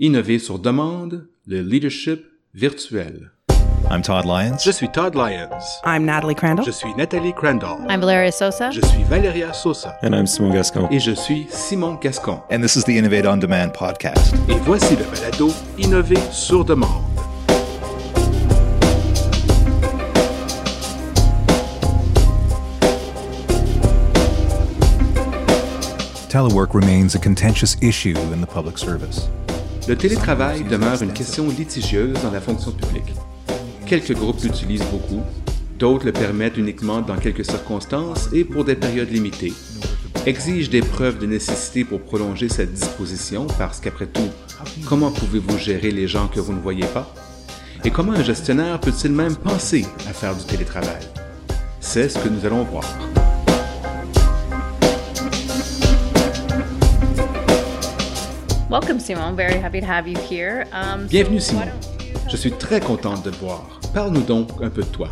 Innover sur demande, le leadership virtuel. I'm Todd Lyons. Je suis Todd Lyons. I'm Natalie Crandall. Je suis Nathalie Crandall. I'm Valeria Sosa. Je suis Valeria Sosa. And I'm Simon Gascon. Et je suis Simon Gascon. And this is the Innovate on Demand podcast. Et voici le balado Innover sur demande. Telework remains a contentious issue in the public service. Le télétravail demeure une question litigieuse dans la fonction publique. Quelques groupes l'utilisent beaucoup, d'autres le permettent uniquement dans quelques circonstances et pour des périodes limitées, exigent des preuves de nécessité pour prolonger cette disposition parce qu'après tout, comment pouvez-vous gérer les gens que vous ne voyez pas? Et comment un gestionnaire peut-il même penser à faire du télétravail? C'est ce que nous allons voir. Welcome, Simon. Very happy to have you here. Um, Bienvenue so Simon. Je suis très contente de te voir. Parle-nous donc un peu de toi.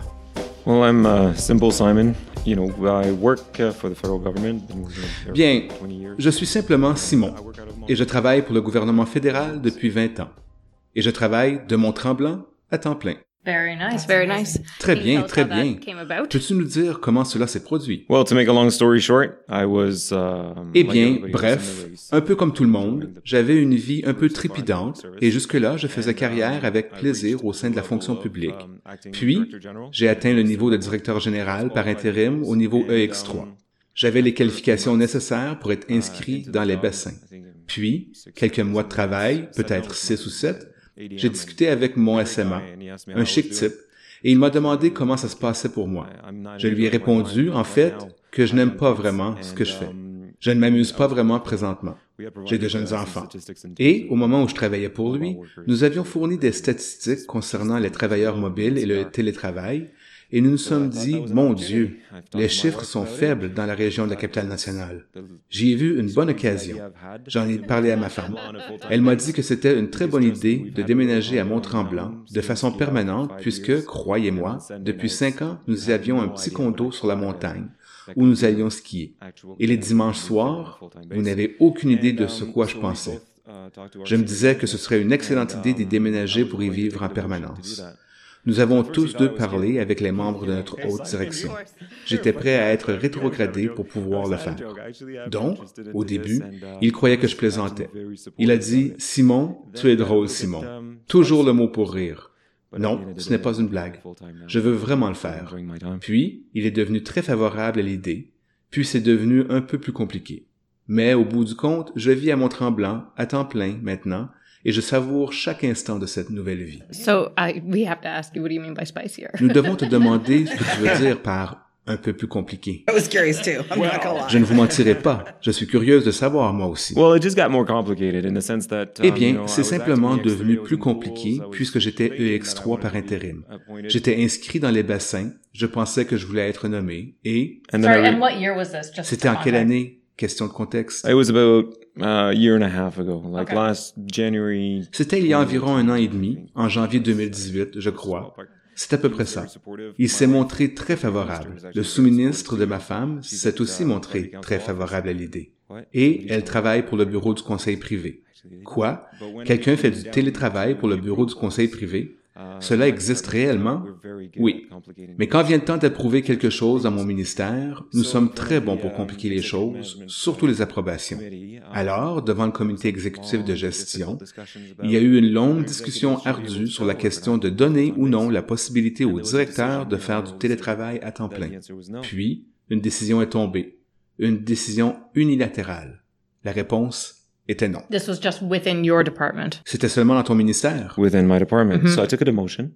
Well, I'm uh, Simple Simon. You know, I work uh, for the federal government. Bien, for 20 years. je suis simplement Simon et je travaille pour le gouvernement fédéral depuis 20 ans. Et je travaille de Mont-Tremblant à temps plein. Very nice. Very nice. Très Can you bien, tell us très how that bien. Came about? Peux-tu nous dire comment cela s'est produit? Well, to make a long story short, I was. Um, Eh bien, bref, un peu comme tout le monde, j'avais une vie un peu trépidante et jusque-là, je faisais carrière avec plaisir au sein de la fonction publique. Puis, j'ai atteint le niveau de directeur général par intérim au niveau EX3. J'avais les qualifications nécessaires pour être inscrit dans les bassins. Puis, quelques mois de travail, peut-être six ou sept, j'ai discuté avec mon SMA, un chic type, et il m'a demandé comment ça se passait pour moi. Je lui ai répondu, en fait, que je n'aime pas vraiment ce que je fais. Je ne m'amuse pas vraiment présentement. J'ai de jeunes enfants. Et au moment où je travaillais pour lui, nous avions fourni des statistiques concernant les travailleurs mobiles et le télétravail, et nous nous sommes dit, mon Dieu, les chiffres sont faibles dans la région de la capitale nationale. J'y ai vu une bonne occasion. J'en ai parlé à ma femme. Elle m'a dit que c'était une très bonne idée de déménager à Mont-Tremblant de façon permanente puisque, croyez-moi, depuis cinq ans, nous avions un petit condo sur la montagne où nous allions skier. Et les dimanches soirs, vous n'avez aucune idée de ce quoi je pensais. Je me disais que ce serait une excellente idée d'y déménager pour y vivre en permanence. Nous avons tous deux parlé avec les membres de notre haute direction. J'étais prêt à être rétrogradé pour pouvoir le faire. Donc, au début, il croyait que je plaisantais. Il a dit, Simon, tu es drôle, Simon. Toujours le mot pour rire. Non, ce n'est pas une blague. Je veux vraiment le faire. Puis, il est devenu très favorable à l'idée, puis c'est devenu un peu plus compliqué. Mais au bout du compte, je vis à Mont-Tremblant, à temps plein maintenant, et je savoure chaque instant de cette nouvelle vie. So I, we have to ask you, what do you mean by spicier? Nous devons te demander ce que tu veux dire par un peu plus compliqué. I was curious too. I'm not gonna lie. Je ne vous mentirai pas, je suis curieuse de savoir moi aussi. Well, it just got more complicated in the sense that. um, Eh you bien, know, c'est was simplement devenu plus I was in compliqué puisque j'étais debating that I EX3 wanted par to be intérim. J'étais inscrit dans les bassins, je pensais que je voulais être nommé, et And then Sorry, I re- and what year was this? Just c'était en quelle année? Question de contexte. It was about uh, a year and a half ago, like Okay. last January. C'était il y a environ un an et demi, en janvier 2018, je crois. C'est à peu près ça. Il s'est montré très favorable. Le sous-ministre de ma femme s'est aussi montré très favorable à l'idée. Et elle travaille pour le bureau du conseil privé. Quoi? Quelqu'un fait du télétravail pour le bureau du conseil privé? Cela existe réellement? Oui. Mais quand vient le temps d'approuver quelque chose dans mon ministère, nous sommes très bons pour compliquer les choses, surtout les approbations. Alors, devant le comité exécutif de gestion, il y a eu une longue discussion ardue sur la question de donner ou non la possibilité au directeur de faire du télétravail à temps plein. Puis, une décision est tombée. Une décision unilatérale. La réponse était non. This was just within your department. C'était seulement dans ton ministère. within my department. So I took a demotion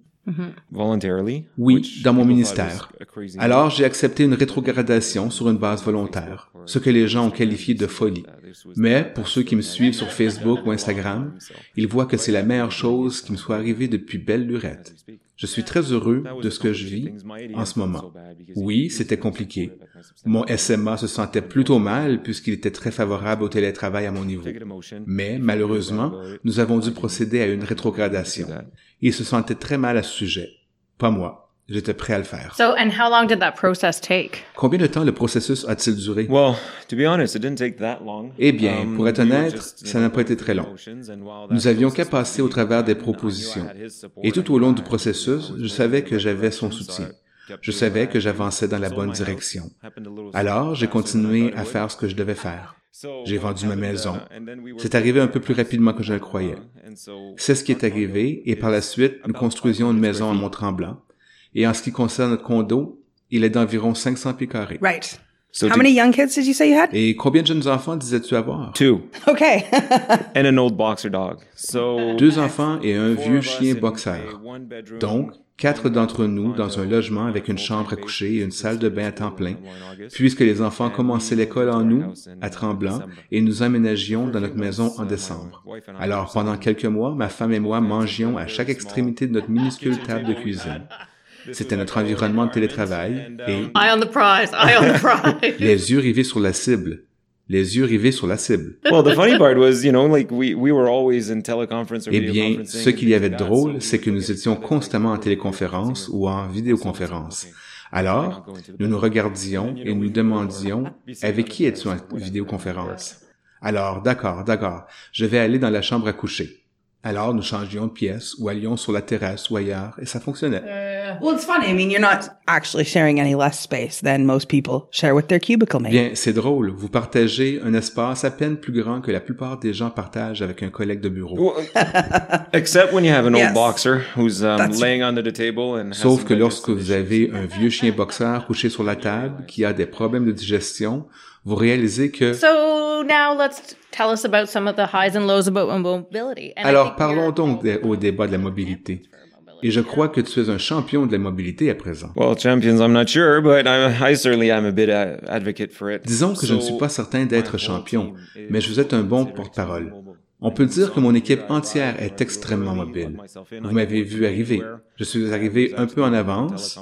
voluntarily. Oui, which dans mon ministère. Alors, j'ai accepté une rétrogradation sur une base volontaire, ce que les gens ont qualifié de folie. Mais pour ceux qui me suivent sur Facebook ou Instagram, ils voient que c'est la meilleure chose qui me soit arrivée depuis belle lurette. Je suis très heureux de ce que je vis en ce moment. Oui, c'était compliqué. Mon SMA se sentait plutôt mal puisqu'il était très favorable au télétravail à mon niveau. Mais malheureusement, nous avons dû procéder à une rétrogradation. Il se sentait très mal à ce sujet. Pas moi. J'étais prêt à le faire. So, and how long did that process take? Combien de temps le processus a-t-il duré? Well, to be honest, it didn't take that long. Eh bien, Um, pour être we were honnête, ça n'a pas été très long. Nous avions qu'à process passer au travers des propositions. I knew I had his support Et tout au long du processus, je was savais que in the j'avais son direction, so soutien. Je savais que j'avançais dans la bonne sold my house. direction. Happened a little Alors, j'ai faster than I continué à faire ce que je devais faire. J'ai what vendu ma happened, maison. uh, and then we were C'est arrivé un peu plus rapidement que je le croyais. So C'est ce qui est arrivé, et par la suite, nous construisions une maison à Mont-Tremblant. Et en ce qui concerne notre condo, il est d'environ 500 pieds carrés. Right. So How many young kids did you say you had? Et combien de jeunes enfants disais-tu avoir? Two. Okay. And an old boxer dog. So Deux enfants et un four vieux of us chien in boxer. a one-bedroom Donc, quatre d'entre nous dans un logement avec une chambre à coucher et une salle de bain à temps plein, puisque les enfants commençaient l'école en août, à Tremblant, et nous emménagions dans notre maison en décembre. Alors, pendant quelques mois, ma femme et moi mangions à chaque extrémité de notre minuscule table de cuisine. C'était notre environnement de télétravail et Eye on the prize. Eye on the prize. les yeux rivés sur la cible. Les yeux rivés sur la cible. Well, the funny part was, you know, like we, we were always in teleconference or Eh bien, ce and qu'il y avait de drôle, c'est que we nous étions constamment en téléconférence ou en vidéoconférence. Alors, nous nous regardions et nous demandions avec qui es-tu en vidéoconférence? Alors, d'accord, d'accord, je vais aller dans la chambre à coucher. Alors, nous changions de pièce ou allions sur la terrasse ou ailleurs et ça fonctionnait. well, it's funny. I mean, you're not actually sharing any less space than most people share with their cubicle mate. Bien, c'est drôle, vous partagez un espace à peine plus grand que la plupart des gens partagent avec un collègue de bureau. Well, except when you have an old Yes. boxer who's um, laying under the table and Sauf que lorsque vous avez un vieux chien boxeur couché sur la table qui a des problèmes de digestion, vous réalisez que... So now let's tell us about some of the highs and lows about mobility. And I Alors parlons donc des- au débat de la mobilité. Et je crois que tu es un champion de la mobilité à présent. Well, champions, I'm not sure, but I, I certainly am a bit uh, advocate for it. Disons que je ne suis pas certain d'être champion, mais je vous êtes un bon porte-parole. On peut dire que mon équipe entière est extrêmement mobile. Vous m'avez vu arriver. Je suis arrivé un peu en avance.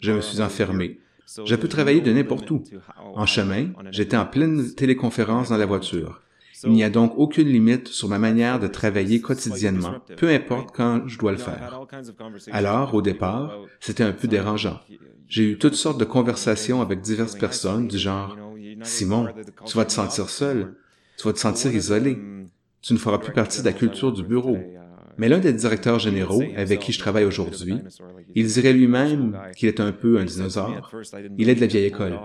Je me suis enfermé. Je peux travailler de n'importe où. En chemin, j'étais en pleine téléconférence dans la voiture. Il n'y a donc aucune limite sur ma manière de travailler quotidiennement, peu importe quand je dois le faire. Alors, au départ, c'était un peu dérangeant. J'ai eu toutes sortes de conversations avec diverses personnes du genre Simon, tu vas te sentir seul, tu vas te sentir isolé, tu ne feras plus partie de la culture du bureau. Mais l'un des directeurs généraux avec qui je travaille aujourd'hui, il dirait lui-même qu'il est un peu un dinosaure. Il est de la vieille école.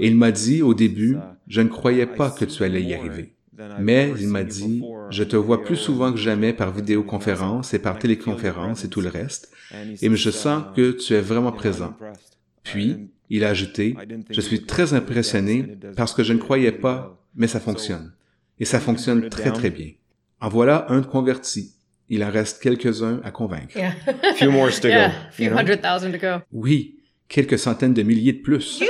Et il m'a dit au début, je ne croyais pas que tu allais y arriver. Mais il m'a dit, je te vois plus souvent que jamais par vidéoconférence et par téléconférence et tout le reste, et je sens que tu es vraiment présent. Puis, il a ajouté, je suis très impressionné parce que je ne croyais pas, mais ça fonctionne. Et ça fonctionne très très bien. En voilà un converti. Il en reste quelques-uns à convaincre. Yeah. few more to go. yeah. A few you know? hundred thousand to go. Oui, quelques centaines de milliers de plus.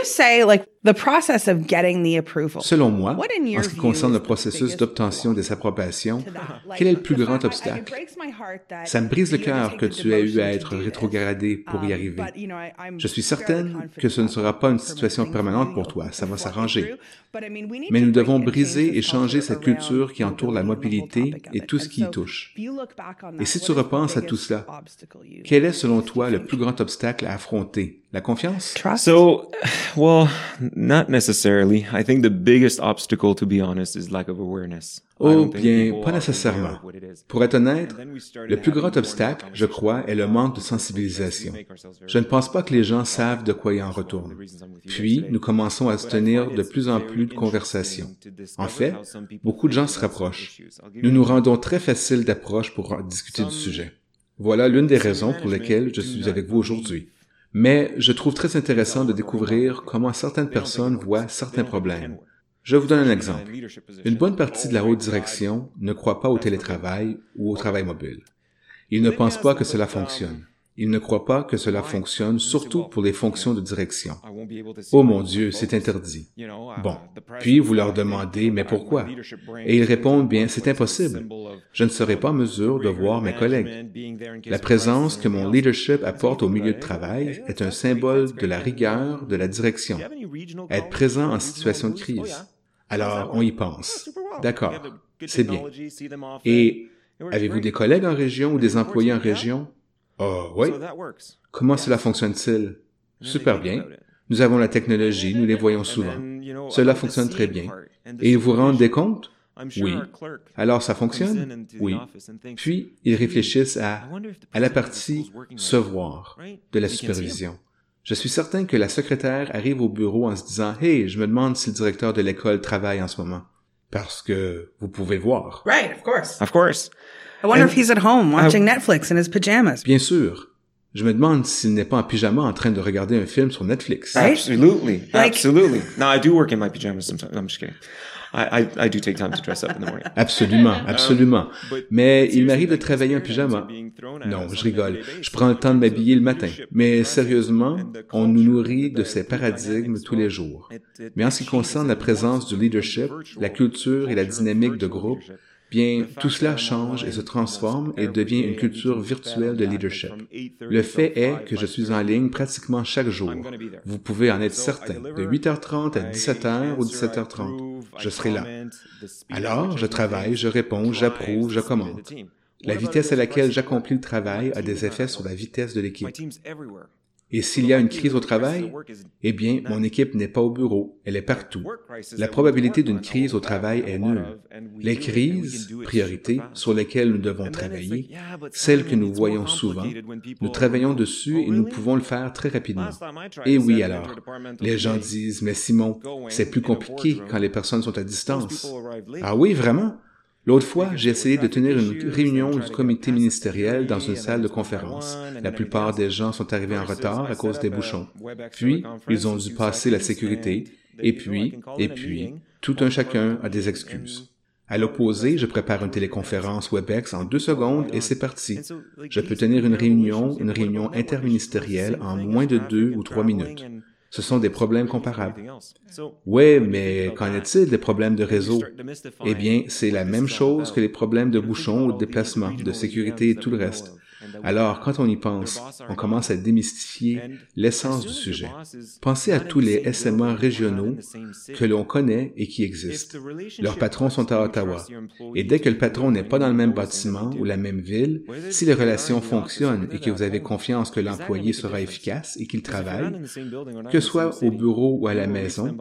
Selon moi, en ce qui concerne le processus d'obtention des approbations, quel est le plus grand obstacle? Ça me brise le cœur que tu aies eu à être rétrogradé pour y Um, arriver. Je suis certaine que ce ne sera pas une situation permanente pour toi, ça va s'arranger. Mais nous devons briser et changer cette culture qui entoure la mobilité et tout ce qui y touche. Et si tu repenses à tout cela, quel est selon toi le plus grand obstacle à affronter? La confiance? Trust? So, well, not necessarily. I think the biggest obstacle, to be honest, is lack of awareness. Oh bien, pas nécessairement. Pour être honnête, le plus grand obstacle, je crois, est le manque de sensibilisation. Je ne pense pas que les gens savent de quoi il en retourne. Puis, nous commençons à se tenir de plus en plus de conversations. En fait, beaucoup de gens se rapprochent. Nous nous rendons très facile d'approche pour discuter du sujet. Voilà l'une des raisons pour lesquelles je suis avec vous aujourd'hui. Mais je trouve très intéressant de découvrir comment certaines personnes voient certains problèmes. Je vous donne un exemple. Une bonne partie de la haute direction ne croit pas au télétravail ou au travail mobile. Ils ne pensent pas que cela fonctionne. Ils ne croient pas que cela fonctionne, surtout pour les fonctions de direction. Oh mon Dieu, c'est interdit. Bon. Puis vous leur demandez, mais pourquoi? Et ils répondent, bien, c'est impossible. Je ne serai pas en mesure de voir mes collègues. La présence que mon leadership apporte au milieu de travail est un symbole de la rigueur de la direction. Être présent en situation de crise. Alors, on y pense. D'accord. C'est bien. Et avez-vous des collègues en région ou des employés en région? Oh, oui. Comment cela fonctionne-t-il? Super bien. Nous avons la technologie, nous les voyons souvent. Cela fonctionne très bien. Et vous rendez compte? Oui. Alors ça fonctionne? Oui. Puis, ils réfléchissent à, à la partie se voir de la supervision. Je suis certain que la secrétaire arrive au bureau en se disant, Hey, je me demande si le directeur de l'école travaille en ce moment. Parce que vous pouvez voir. Right, of course. Of course. I wonder if he's at home watching Netflix in his pajamas. Bien sûr. Je me demande s'il n'est pas en pyjama en train de regarder un film sur Netflix. Absolutely. Like- Absolutely. Now, I do work in my pajamas sometimes. I'm just kidding. I, I, I do take time to dress up in the morning. Absolument, absolument. Mais il m'arrive de travailler en pyjama. Non, je rigole. Je prends le temps de m'habiller le matin. Mais sérieusement, on nous nourrit de ces paradigmes tous les jours. Mais en ce qui concerne la présence du leadership, la culture et la dynamique de groupe, bien, tout cela change et se transforme et devient une culture virtuelle de leadership. Le fait est que je suis en ligne pratiquement chaque jour. Vous pouvez en être certain. De 8h30 à 17h ou 17h30, je serai là. Alors, je travaille, je réponds, j'approuve, je commente. La vitesse à laquelle j'accomplis le travail a des effets sur la vitesse de l'équipe. Et s'il y a une crise au travail, eh bien, mon équipe n'est pas au bureau, elle est partout. La probabilité d'une crise au travail est nulle. Les crises, priorités, sur lesquelles nous devons travailler, celles que nous voyons souvent, nous travaillons dessus et nous pouvons le faire très rapidement. Et oui alors, les gens disent, mais Simon, c'est plus compliqué quand les personnes sont à distance. Ah oui, vraiment? L'autre fois, j'ai essayé de tenir une réunion du comité ministériel dans une salle de conférence. La plupart des gens sont arrivés en retard à cause des bouchons. Puis, ils ont dû passer la sécurité. Et puis, et puis, tout un chacun a des excuses. À l'opposé, je prépare une téléconférence WebEx en deux secondes et c'est parti. Je peux tenir une réunion, une réunion interministérielle en moins de deux ou trois minutes. Ce sont des problèmes comparables. Oui, mais qu'en est-il des problèmes de réseau? Eh bien, c'est la même chose que les problèmes de bouchons ou de déplacement, de sécurité et tout le reste. Alors, quand on y pense, on commence à démystifier l'essence du sujet. Pensez à tous les SMA régionaux que l'on connaît et qui existent. Leurs patrons sont à Ottawa. Et dès que le patron n'est pas dans le même bâtiment ou la même ville, si les relations fonctionnent et que vous avez confiance que l'employé sera efficace et qu'il travaille, que ce soit au bureau ou à la maison,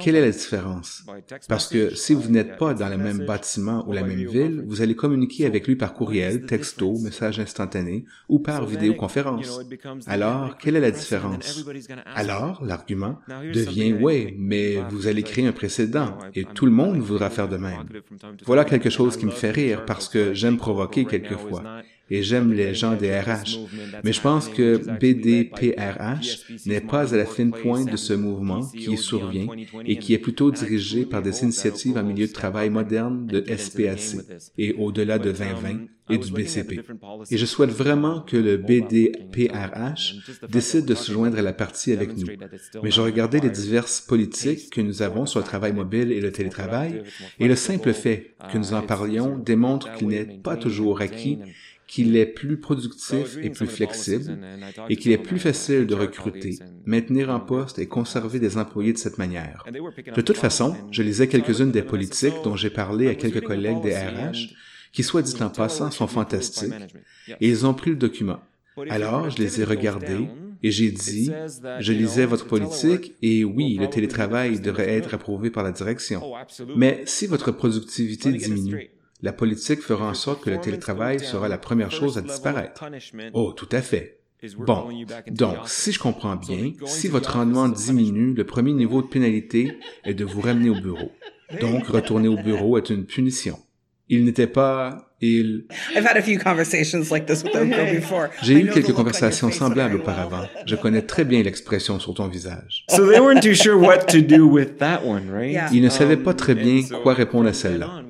quelle est la différence? Parce que si vous n'êtes pas dans le même bâtiment ou la même ville, vous allez communiquer avec lui par courriel, texto, message instantané ou par vidéoconférence. Alors, quelle est la différence? Alors, l'argument devient oui, mais vous allez créer un précédent et tout le monde voudra faire de même. Voilà quelque chose qui me fait rire parce que j'aime provoquer quelquefois et j'aime les gens des RH. Mais je pense que BDPRH n'est pas à la fine pointe de ce mouvement qui survient et qui est plutôt dirigé par des initiatives en milieu de travail moderne de SPAC et au-delà de 2020 et du BCP. Et je souhaite vraiment que le BDPRH décide de se joindre à la partie avec nous. Mais je regardais les diverses politiques que nous avons sur le travail mobile et le télétravail, et le simple fait que nous en parlions démontre qu'il n'est pas toujours acquis qu'il est plus productif et plus flexible et qu'il est plus facile de recruter, maintenir en poste et conserver des employés de cette manière. De toute façon, je lisais quelques-unes des politiques dont j'ai parlé à quelques collègues des RH qui, soit dit en passant, sont fantastiques, et ils ont pris le document. Alors, je les ai regardés et j'ai dit, je lisais votre politique et oui, le télétravail devrait être approuvé par la direction. Mais si votre productivité diminue, la politique fera en sorte que le télétravail sera la première chose à disparaître. Oh, tout à fait. Bon, donc, si je comprends bien, si votre rendement diminue, le premier niveau de pénalité est de vous ramener au bureau. Donc, retourner au bureau est une punition. Il n'était pas, il... I've had a few conversations like this with Omko before. J'ai eu quelques conversations semblables auparavant. Je connais très bien l'expression sur ton visage. So they weren't too sure what to do with that one, right? Yeah. Ils ne savaient pas très bien quoi répondre à celle-là.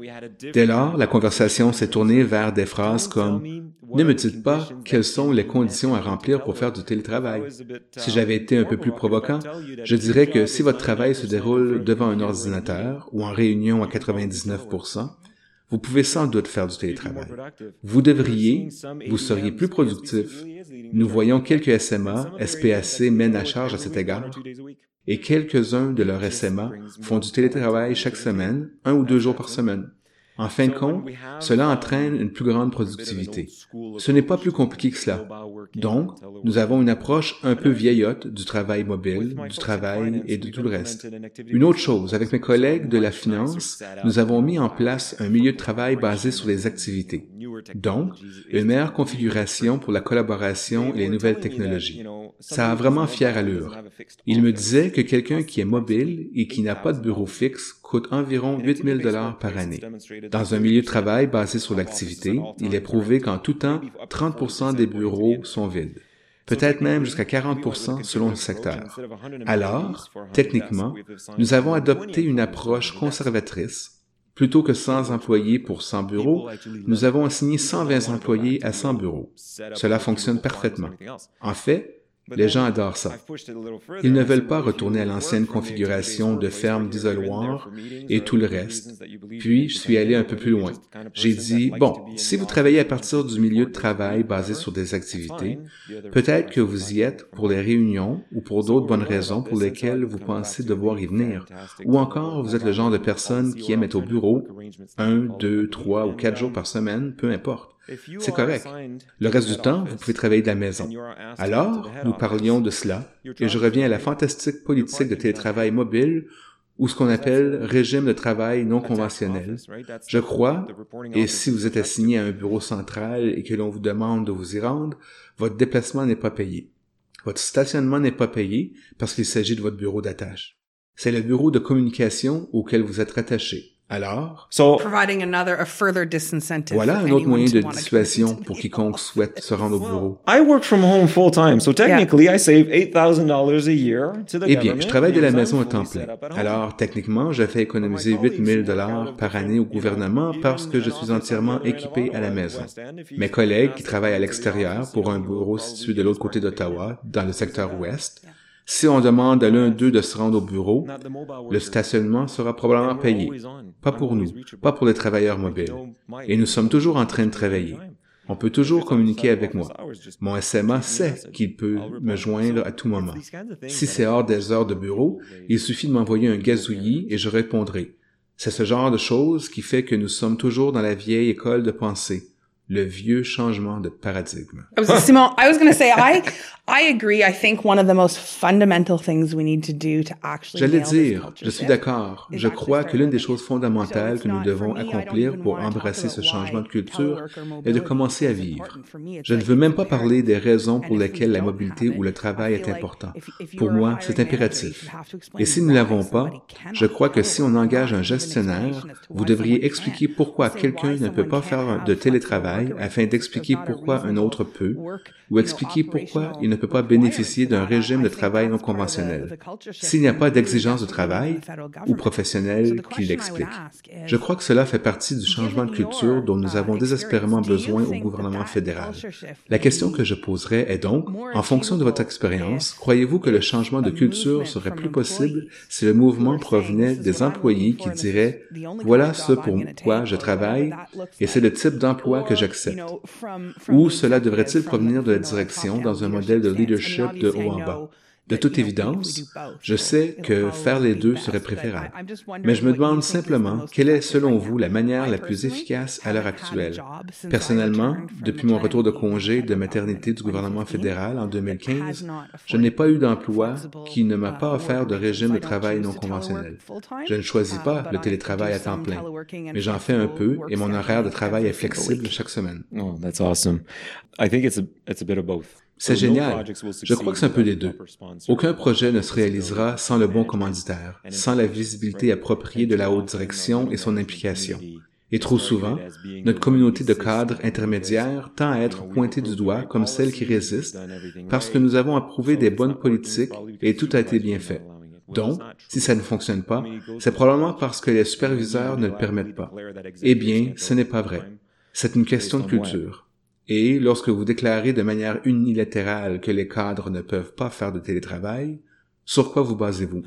Dès lors, la conversation s'est tournée vers des phrases comme « Ne me dites pas quelles sont les conditions à remplir pour faire du télétravail. » Si j'avais été un peu plus provocant, je dirais que si votre travail se déroule devant un ordinateur ou en réunion à 99%, vous pouvez sans doute faire du télétravail. Vous devriez, vous seriez plus productif. Nous voyons quelques SMA, SPAC mènent à charge à cet égard, et quelques-uns de leurs SMA font du télétravail chaque semaine, un ou deux jours par semaine. En fin de compte, cela entraîne une plus grande productivité. Ce n'est pas plus compliqué que cela. Donc, nous avons une approche un peu vieillotte du travail mobile, du travail et de tout le reste. Une autre chose, avec mes collègues de la finance, nous avons mis en place un milieu de travail basé sur les activités. Donc, une meilleure configuration pour la collaboration et les nouvelles technologies. Ça a vraiment fière allure. Il me disait que quelqu'un qui est mobile et qui n'a pas de bureau fixe coûte environ 8000 dollars par année. Dans un milieu de travail basé sur l'activité, il est prouvé qu'en tout temps, 30% des bureaux sont vides peut-être même jusqu'à 40% selon le secteur. Alors, techniquement, nous avons adopté une approche conservatrice. Plutôt que 100 employés pour 100 bureaux, nous avons assigné 120 employés à 100 bureaux. Cela fonctionne parfaitement. En fait, les gens adorent ça. Ils ne veulent pas retourner à l'ancienne configuration de ferme d'isoloir et tout le reste. Puis, je suis allé un peu plus loin. J'ai dit, bon, si vous travaillez à partir du milieu de travail basé sur des activités, peut-être que vous y êtes pour les réunions ou pour d'autres bonnes raisons pour lesquelles vous pensez devoir y venir. Ou encore, vous êtes le genre de personne qui aime être au bureau un, deux, trois ou quatre jours par semaine, peu importe. C'est correct. Le reste du temps, vous pouvez travailler de la maison. Alors, nous parlions de cela, et je reviens à la fantastique politique de télétravail mobile ou ce qu'on appelle régime de travail non conventionnel. Je crois, et si vous êtes assigné à un bureau central et que l'on vous demande de vous y rendre, votre déplacement n'est pas payé. Votre stationnement n'est pas payé parce qu'il s'agit de votre bureau d'attache. C'est le bureau de communication auquel vous êtes rattaché. Alors, voilà un autre moyen de dissuasion pour quiconque souhaite se rendre au bureau. Eh bien, je travaille de la maison à temps plein. Alors, techniquement, j'ai fait économiser 8000 dollars par année au gouvernement parce que je suis entièrement équipé à la maison. Mes collègues qui travaillent à l'extérieur pour un bureau situé de l'autre côté d'Ottawa, dans le secteur ouest, si on demande à l'un d'eux de se rendre au bureau, le stationnement sera probablement payé. Pas pour nous, pas pour les travailleurs mobiles. Et nous sommes toujours en train de travailler. On peut toujours communiquer avec moi. Mon SMA sait qu'il peut me joindre à tout moment. Si c'est hors des heures de bureau, il suffit de m'envoyer un gazouillis et je répondrai. C'est ce genre de choses qui fait que nous sommes toujours dans la vieille école de pensée le vieux changement de paradigme. Simon, I was going to say, I, I agree. I think one of the most fundamental things we need to do to actually J'allais dire, je suis d'accord. Je crois que l'une des choses fondamentales que nous devons accomplir pour embrasser ce changement de culture est de commencer à vivre. Je ne veux même pas parler des raisons pour lesquelles la mobilité ou le travail est important. Pour moi, c'est impératif. Et si nous ne l'avons pas, je crois que si on engage un gestionnaire, vous devriez expliquer pourquoi quelqu'un ne peut pas faire de télétravail afin d'expliquer pourquoi un autre peut ou expliquer pourquoi il ne peut pas bénéficier d'un régime de travail non conventionnel s'il n'y a pas d'exigence de travail ou professionnelle qui l'explique. Je crois que cela fait partie du changement de culture dont nous avons désespérément besoin au gouvernement fédéral. La question que je poserai est donc, en fonction de votre expérience, croyez-vous que le changement de culture serait plus possible si le mouvement provenait des employés qui diraient, voilà ce pour quoi je travaille et c'est le type d'emploi que j'accepte? Ou cela devrait-il provenir de la direction dans un modèle de leadership de haut en bas? De toute évidence, je sais que faire les deux serait préférable. Mais je me demande simplement quelle est, selon vous, la manière la plus efficace à l'heure actuelle? Personnellement, depuis mon retour de congé de maternité du gouvernement fédéral en 2015, je n'ai pas eu d'emploi qui ne m'a pas offert de régime de travail non conventionnel. Je ne choisis pas le télétravail à temps plein, mais j'en fais un peu et mon horaire de travail est flexible chaque semaine. Oh, that's awesome. I think it's a, it's a bit of both. C'est génial. Je crois que c'est un peu des deux. Aucun projet ne se réalisera sans le bon commanditaire, sans la visibilité appropriée de la haute direction et son implication. Et trop souvent, notre communauté de cadres intermédiaires tend à être pointée du doigt comme celle qui résiste parce que nous avons approuvé des bonnes politiques et tout a été bien fait. Donc, si ça ne fonctionne pas, c'est probablement parce que les superviseurs ne le permettent pas. Eh bien, ce n'est pas vrai. C'est une question de culture. Et lorsque vous déclarez de manière unilatérale que les cadres ne peuvent pas faire de télétravail, sur quoi vous basez-vous?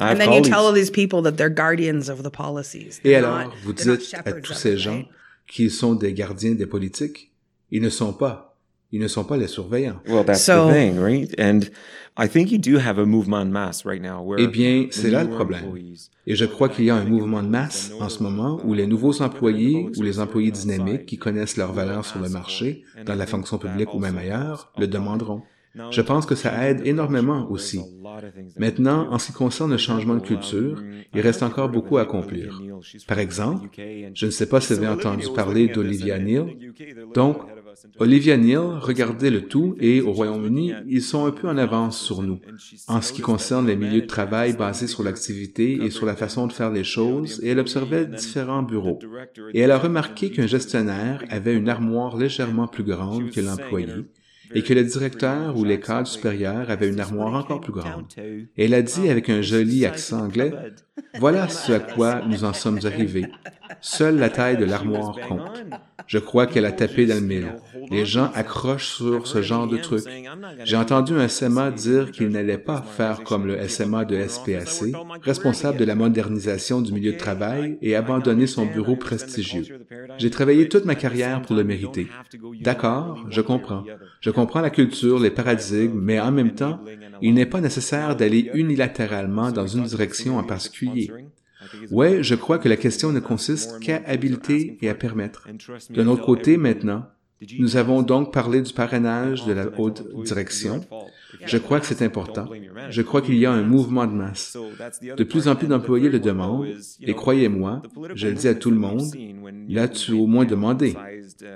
Et alors, vous dites à tous ces gens qu'ils sont des gardiens des politiques? Ils ne sont pas. Ils ne sont pas les surveillants. Well, that's So- the thing, right? And I think you do have a movement en masse right now where Eh bien, c'est là le problème. Et je crois qu'il y a un mouvement de masse en ce moment où les nouveaux employés ou les employés dynamiques qui connaissent leur valeur sur le marché, dans la fonction publique ou même ailleurs, le demanderont. Je pense que ça aide énormément aussi. Maintenant, en ce qui concerne le changement de culture, il reste encore beaucoup à accomplir. Par exemple, je ne sais pas si vous avez entendu parler d'Olivia Neal. Donc, Olivia Neal regardait le tout et au Royaume-Uni, ils sont un peu en avance sur nous en ce qui concerne les milieux de travail basés sur l'activité et sur la façon de faire les choses et elle observait différents bureaux. Et elle a remarqué qu'un gestionnaire avait une armoire légèrement plus grande que l'employé et que le directeur ou les cadres supérieurs avaient une armoire encore plus grande. Elle a dit avec un joli accent anglais, voilà ce à quoi nous en sommes arrivés. Seule la taille de l'armoire compte. Je crois qu'elle a tapé dans le mille. Les gens accrochent sur ce genre de truc. J'ai entendu un SMA dire qu'il n'allait pas faire comme le SMA de SPAC, responsable de la modernisation du milieu de travail et abandonner son bureau prestigieux. J'ai travaillé toute ma carrière pour le mériter. D'accord, je comprends. Je comprends la culture, les paradigmes, mais en même temps, il n'est pas nécessaire d'aller unilatéralement dans une direction en particulier. Ouais, je crois que la question ne consiste qu'à habiliter et à permettre. D'un autre côté, maintenant, nous avons donc parlé du parrainage de la haute direction. Je crois que c'est important. Je crois qu'il y a un mouvement de masse. De plus en plus d'employés le demandent, et croyez-moi, je le dis à tout le monde, l'as-tu au moins demandé?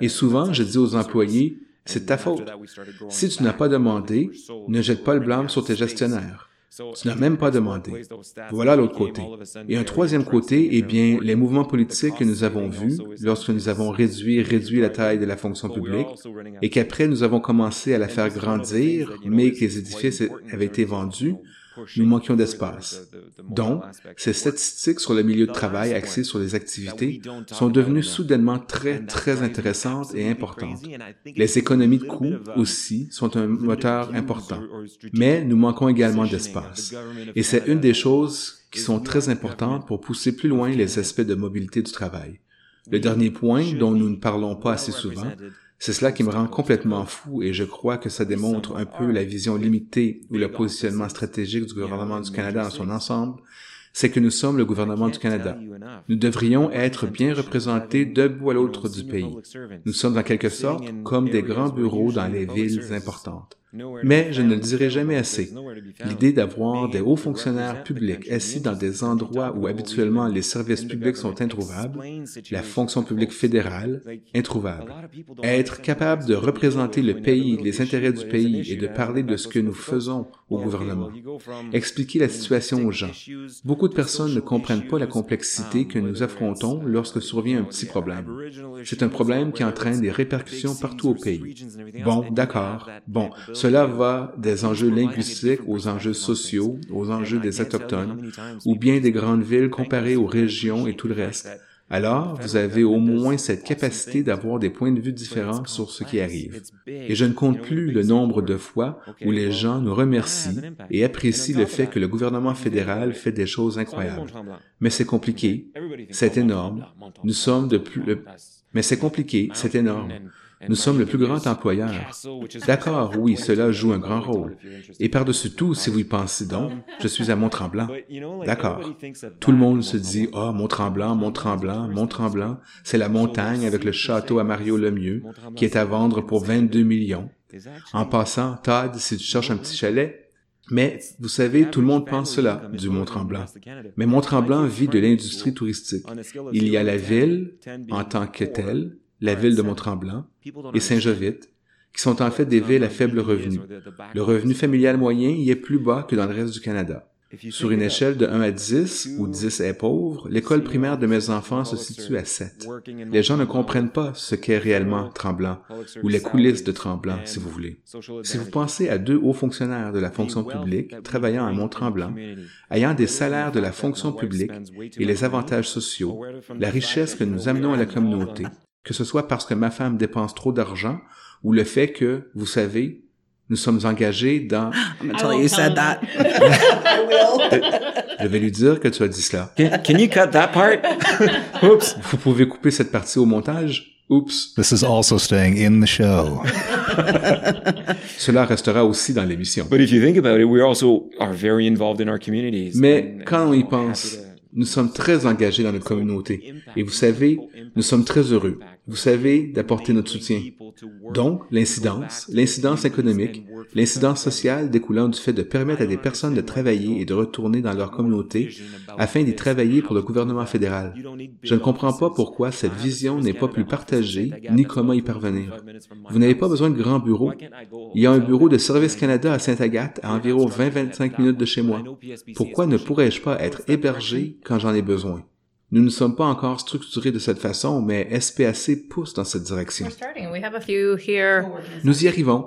Et souvent, je dis aux employés, c'est ta faute. Si tu n'as pas demandé, ne jette pas le blâme sur tes gestionnaires. Tu n'as même pas demandé. Voilà l'autre côté. Et un troisième côté, eh bien, les mouvements politiques que nous avons vus lorsque nous avons réduit, réduit la taille de la fonction publique et qu'après nous avons commencé à la faire grandir, mais que les édifices avaient été vendus, nous manquions d'espace. Donc, ces statistiques sur le milieu de travail axées sur les activités sont devenues soudainement très, très intéressantes et importantes. Les économies de coûts aussi sont un moteur important. Mais nous manquons également d'espace. Et c'est une des choses qui sont très importantes pour pousser plus loin les aspects de mobilité du travail. Le dernier point dont nous ne parlons pas assez souvent, c'est cela qui me rend complètement fou et je crois que ça démontre un peu la vision limitée ou le positionnement stratégique du gouvernement du Canada dans son ensemble, c'est que nous sommes le gouvernement du Canada. Nous devrions être bien représentés d'un bout à l'autre du pays. Nous sommes en quelque sorte comme des grands bureaux dans les villes importantes. Mais je ne le dirai jamais assez. L'idée d'avoir des hauts fonctionnaires publics assis dans des endroits où habituellement les services publics sont introuvables, la fonction publique fédérale, introuvable. Être capable de représenter le pays, les intérêts du pays et de parler de ce que nous faisons au gouvernement. Expliquer la situation aux gens. Beaucoup de personnes ne comprennent pas la complexité que nous affrontons lorsque survient un petit problème. C'est un problème qui entraîne des répercussions partout au pays. Bon, d'accord. Bon, cela va des enjeux linguistiques aux enjeux sociaux, aux enjeux des Autochtones, ou bien des grandes villes comparées aux régions et tout le reste. Alors, vous avez au moins cette capacité d'avoir des points de vue différents sur ce qui arrive. Et je ne compte plus le nombre de fois où les gens nous remercient et apprécient le fait que le gouvernement fédéral fait des choses incroyables. Mais c'est compliqué, c'est énorme. Nous sommes de plus... Mais c'est compliqué, c'est énorme. Nous sommes le plus grand employeur. D'accord, oui, cela joue un grand rôle. Et par-dessus tout, si vous y pensez donc, je suis à Mont-Tremblant. D'accord. Tout le monde se dit, ah, oh, Mont-Tremblant, Mont-Tremblant, Mont-Tremblant, c'est la montagne avec le château à Mario Lemieux, qui est à vendre pour 22 millions. En passant, Todd, si tu cherches un petit chalet, mais vous savez, tout le monde pense cela du Mont-Tremblant. Mais Mont-Tremblant vit de l'industrie touristique. Il y a la ville en tant que telle, la ville de Mont-Tremblant et Saint-Jovite, qui sont en fait des villes à faible revenu. Le revenu familial moyen y est plus bas que dans le reste du Canada. Sur une échelle de 1 à 10, où 10 est pauvre, l'école primaire de mes enfants se situe à 7. Les gens ne comprennent pas ce qu'est réellement Tremblant, ou les coulisses de Tremblant, si vous voulez. Si vous pensez à deux hauts fonctionnaires de la fonction publique travaillant à Mont-Tremblant, ayant des salaires de la fonction publique et les avantages sociaux, la richesse que nous amenons à la communauté, que ce soit parce que ma femme dépense trop d'argent ou le fait que, vous savez, nous sommes engagés dans... I'm you said that. Je vais lui dire que tu as dit cela. Can, can you cut that part? Oops. Vous pouvez couper cette partie au montage. Oups. This is also staying in the show. Cela restera aussi dans l'émission. But if you think about it, we also are very involved in our communities. Mais And- quand and on y pense, to- nous sommes très engagés dans notre communauté. Et vous savez, nous sommes très heureux. Vous savez, d'apporter notre soutien. Donc, l'incidence, l'incidence économique, l'incidence sociale découlant du fait de permettre à des personnes de travailler et de retourner dans leur communauté afin d'y travailler pour le gouvernement fédéral. Je ne comprends pas pourquoi cette vision n'est pas plus partagée ni comment y parvenir. Vous n'avez pas besoin de grands bureaux. Il y a un bureau de Service Canada à Sainte-Agathe à environ 20-25 minutes de chez moi. Pourquoi ne pourrais-je pas être hébergé quand j'en ai besoin? Nous ne sommes pas encore structurés de cette façon, mais SPAC pousse dans cette direction. We're starting. We have a few here. Nous y arrivons.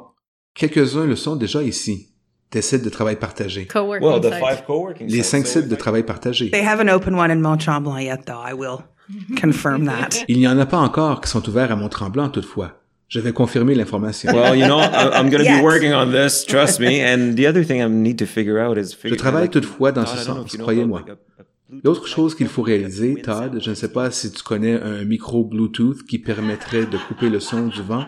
Quelques-uns le sont déjà ici. Des sites de travail partagé. Well, the sites. five co-working Les cinq sites de travail partagé. They haven't opened one in Mont Tremblant yet, though. I will confirm that. Il n'y en a pas encore qui sont ouverts à Mont-Tremblant toutefois. Je vais confirmer l'information. Well, you know, I- I'm going to Yes. be working on this. Trust me. And the other thing I need to figure out is. Je travaille toutefois dans ce sens, you know croyez-moi. L'autre chose qu'il faut réaliser, Todd, je ne sais pas si tu connais un micro Bluetooth qui permettrait de couper le son du vent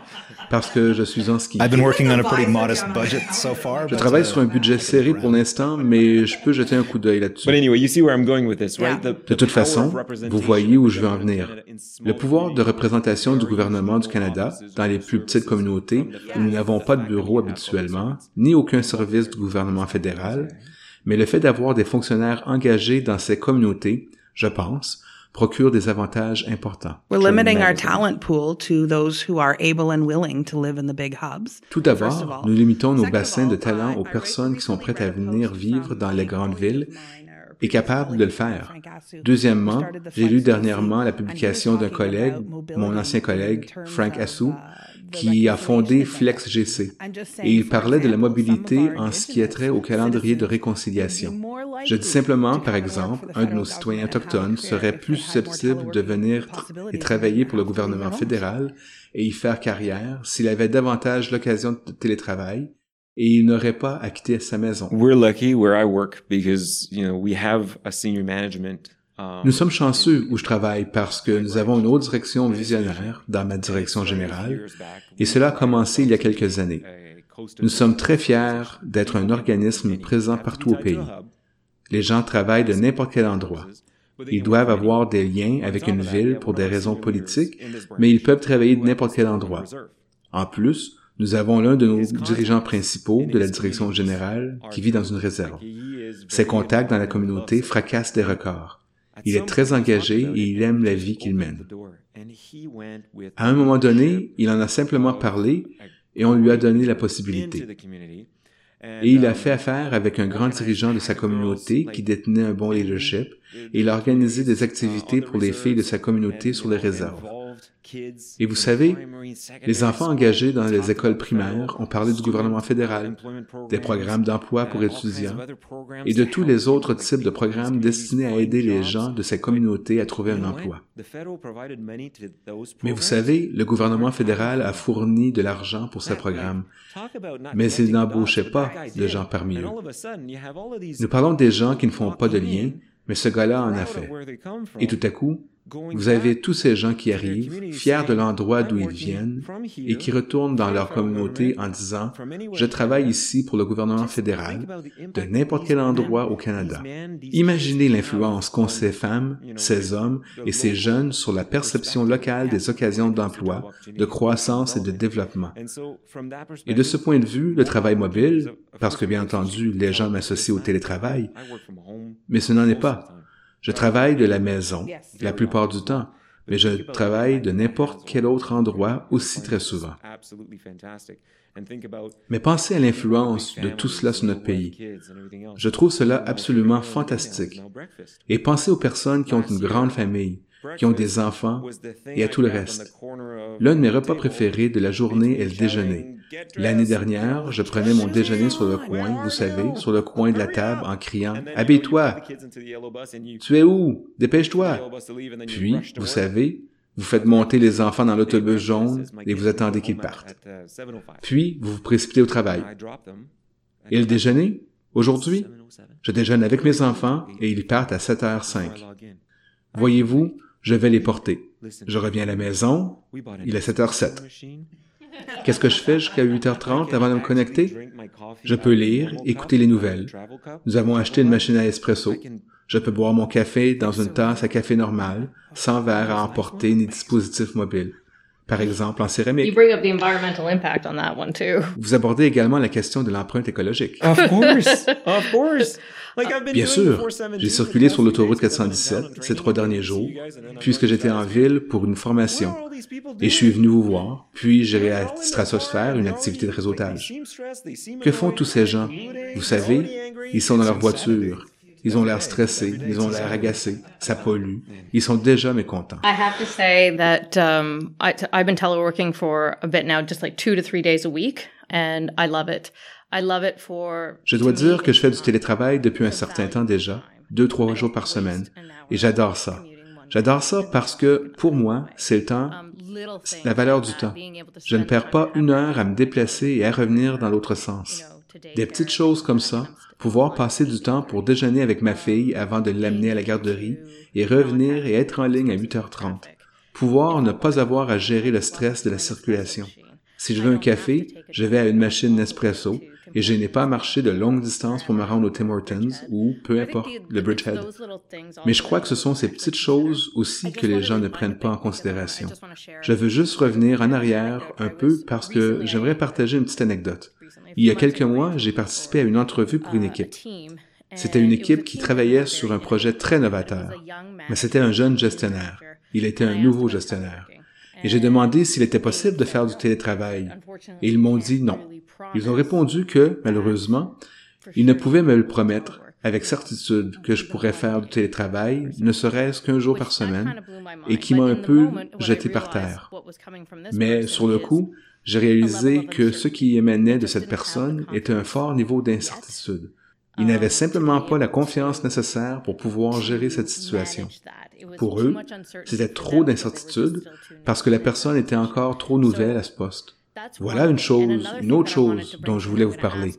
parce que je suis en ski. I've been working on a pretty modest budget so far. Je but, travaille uh, sur un budget serré pour l'instant, mais je peux jeter un coup d'œil là-dessus. But anyway, you see where I'm going with this, right? Yeah. The- De toute power façon, of vous representation voyez où je veux en of venir. Canada in small Le pouvoir de communities représentation du gouvernement du Canada dans les plus petites communautés où nous n'avons pas de bureau habituellement, ni aucun service du gouvernement fédéral, mais le fait d'avoir des fonctionnaires engagés dans ces communautés, je pense, procure des avantages importants. We're limiting our talent pool to those who are able and willing to live in the big hubs. Tout d'abord, nous limitons nos bassins de talent aux personnes qui sont prêtes à venir vivre dans les grandes villes et capables de le faire. Deuxièmement, j'ai lu dernièrement la publication d'un collègue, mon ancien collègue, Frank Assou, uh, qui a fondé. FlexGC. Et il parlait de la mobilité en ce qui a trait au calendrier de réconciliation. Je dis simplement, par exemple, un de nos citoyens autochtones serait plus susceptible de venir et travailler pour le gouvernement fédéral et y faire carrière s'il avait davantage l'occasion de télétravail et il n'aurait pas à quitter sa maison. We're lucky where I work because, we have a senior management. Um, Nous sommes chanceux où je travaille parce que nous avons une haute direction visionnaire dans ma direction générale et cela a commencé il y a quelques années. Nous sommes très fiers d'être un organisme présent partout au pays. Les gens travaillent de n'importe quel endroit. Ils doivent avoir des liens avec une ville pour des raisons politiques, mais ils peuvent travailler de n'importe quel endroit. En plus, nous avons l'un de nos dirigeants principaux de la direction générale qui vit dans une réserve. Ses contacts dans la communauté fracassent des records. Il est très engagé et il aime la vie qu'il mène. À un moment donné, il en a simplement parlé et on lui a donné la possibilité. Et il a fait affaire avec un grand dirigeant de sa communauté qui détenait un bon leadership et il a organisé des activités pour les filles de sa communauté sur les réserves. Et vous savez, les enfants engagés dans les écoles primaires ont parlé du gouvernement fédéral, des programmes d'emploi pour étudiants et de tous les autres types de programmes destinés à aider les gens de ces communautés à trouver un emploi. Mais vous savez, le gouvernement fédéral a fourni de l'argent pour ces programmes, mais il n'embauchait pas de gens parmi eux. Nous parlons des gens qui ne font pas de lien, mais ce gars-là en a fait. Et tout à coup, vous avez tous ces gens qui arrivent, fiers de l'endroit d'où ils viennent, et qui retournent dans leur communauté en disant, je travaille ici pour le gouvernement fédéral, de n'importe quel endroit au Canada. Imaginez l'influence qu'ont ces femmes, ces hommes et ces jeunes sur la perception locale des occasions d'emploi, de croissance et de développement. Et de ce point de vue, le travail mobile, parce que bien entendu, les gens m'associent au télétravail, mais ce n'en est pas. Je travaille de la maison la plupart du temps, mais je travaille de n'importe quel autre endroit aussi très souvent. Mais pensez à l'influence de tout cela sur notre pays. Je trouve cela absolument fantastique. Et pensez aux personnes qui ont une grande famille, qui ont des enfants et à tout le reste. L'un de mes repas préférés de la journée est le déjeuner. L'année dernière, je prenais mon déjeuner sur le coin, vous savez, sur le coin de la table en criant « Habille-toi! Tu es où? Dépêche-toi! » Puis, vous savez, vous faites monter les enfants dans l'autobus jaune et vous attendez qu'ils partent. Puis, vous vous précipitez au travail. Et le déjeuner? Aujourd'hui, je déjeune avec mes enfants et ils partent à 7h05. Voyez-vous, je vais les porter. Je reviens à la maison, il est 7h07. Qu'est-ce que je fais jusqu'à 8h30 avant de me connecter? Je peux lire, écouter les nouvelles. Nous avons acheté une machine à espresso. Je peux boire mon café dans une tasse à café normale, sans verre à emporter ni dispositif mobile. Par exemple, en céramique. You bring up the environmental impact on that one too. Vous abordez également la question de l'empreinte écologique. Of course, of course. Bien sûr, 472 j'ai circulé sur l'autoroute for the past 417 few days, ces trois derniers jours, puisque j'étais en ville. ville pour une formation. Et je suis venu vous voir, puis j'irai à Stratosphère, une activité de réseautage. Que font tous ces gens? Vous savez, ils sont dans leur voiture. Ils ont l'air stressés, ils ont l'air agacés, ça pollue. Ils sont déjà mécontents. I have to say that um, I, I've been teleworking for a bit now, just like two to three days a week, and I love it. I love it for. Je dois dire que je fais du télétravail depuis un certain temps déjà, deux, trois jours par semaine, et j'adore ça. J'adore ça parce que, pour moi, c'est le temps, la valeur du temps. Je ne perds pas une heure à me déplacer et à revenir dans l'autre sens. Des petites choses comme ça, pouvoir passer du temps pour déjeuner avec ma fille avant de l'amener à la garderie et revenir et être en ligne à 8h30. Pouvoir ne pas avoir à gérer le stress de la circulation. Si je veux un café, je vais à une machine Nespresso et je n'ai pas à marcher de longues distances pour me rendre au Tim Hortons ou peu importe, le Bridgehead. Mais je crois que ce sont ces petites choses aussi que les gens ne prennent pas en considération. Je veux juste revenir en arrière un peu parce que j'aimerais partager une petite anecdote. Il y a quelques mois, j'ai participé à une entrevue pour une équipe. C'était une équipe qui travaillait sur un projet très novateur, mais c'était un jeune gestionnaire. Il était un nouveau gestionnaire. Et j'ai demandé s'il était possible de faire du télétravail. Et ils m'ont dit non. Ils ont répondu que, malheureusement, ils ne pouvaient me le promettre. Avec certitude que je pourrais faire du télétravail, ne serait-ce qu'un jour par semaine, et qui m'a un peu jeté par terre. Mais sur le coup, j'ai réalisé que ce qui émanait de cette personne était un fort niveau d'incertitude. Ils n'avaient simplement pas la confiance nécessaire pour pouvoir gérer cette situation. Pour eux, c'était trop d'incertitude parce que la personne était encore trop nouvelle à ce poste. Voilà une chose, une autre chose dont je voulais vous parler.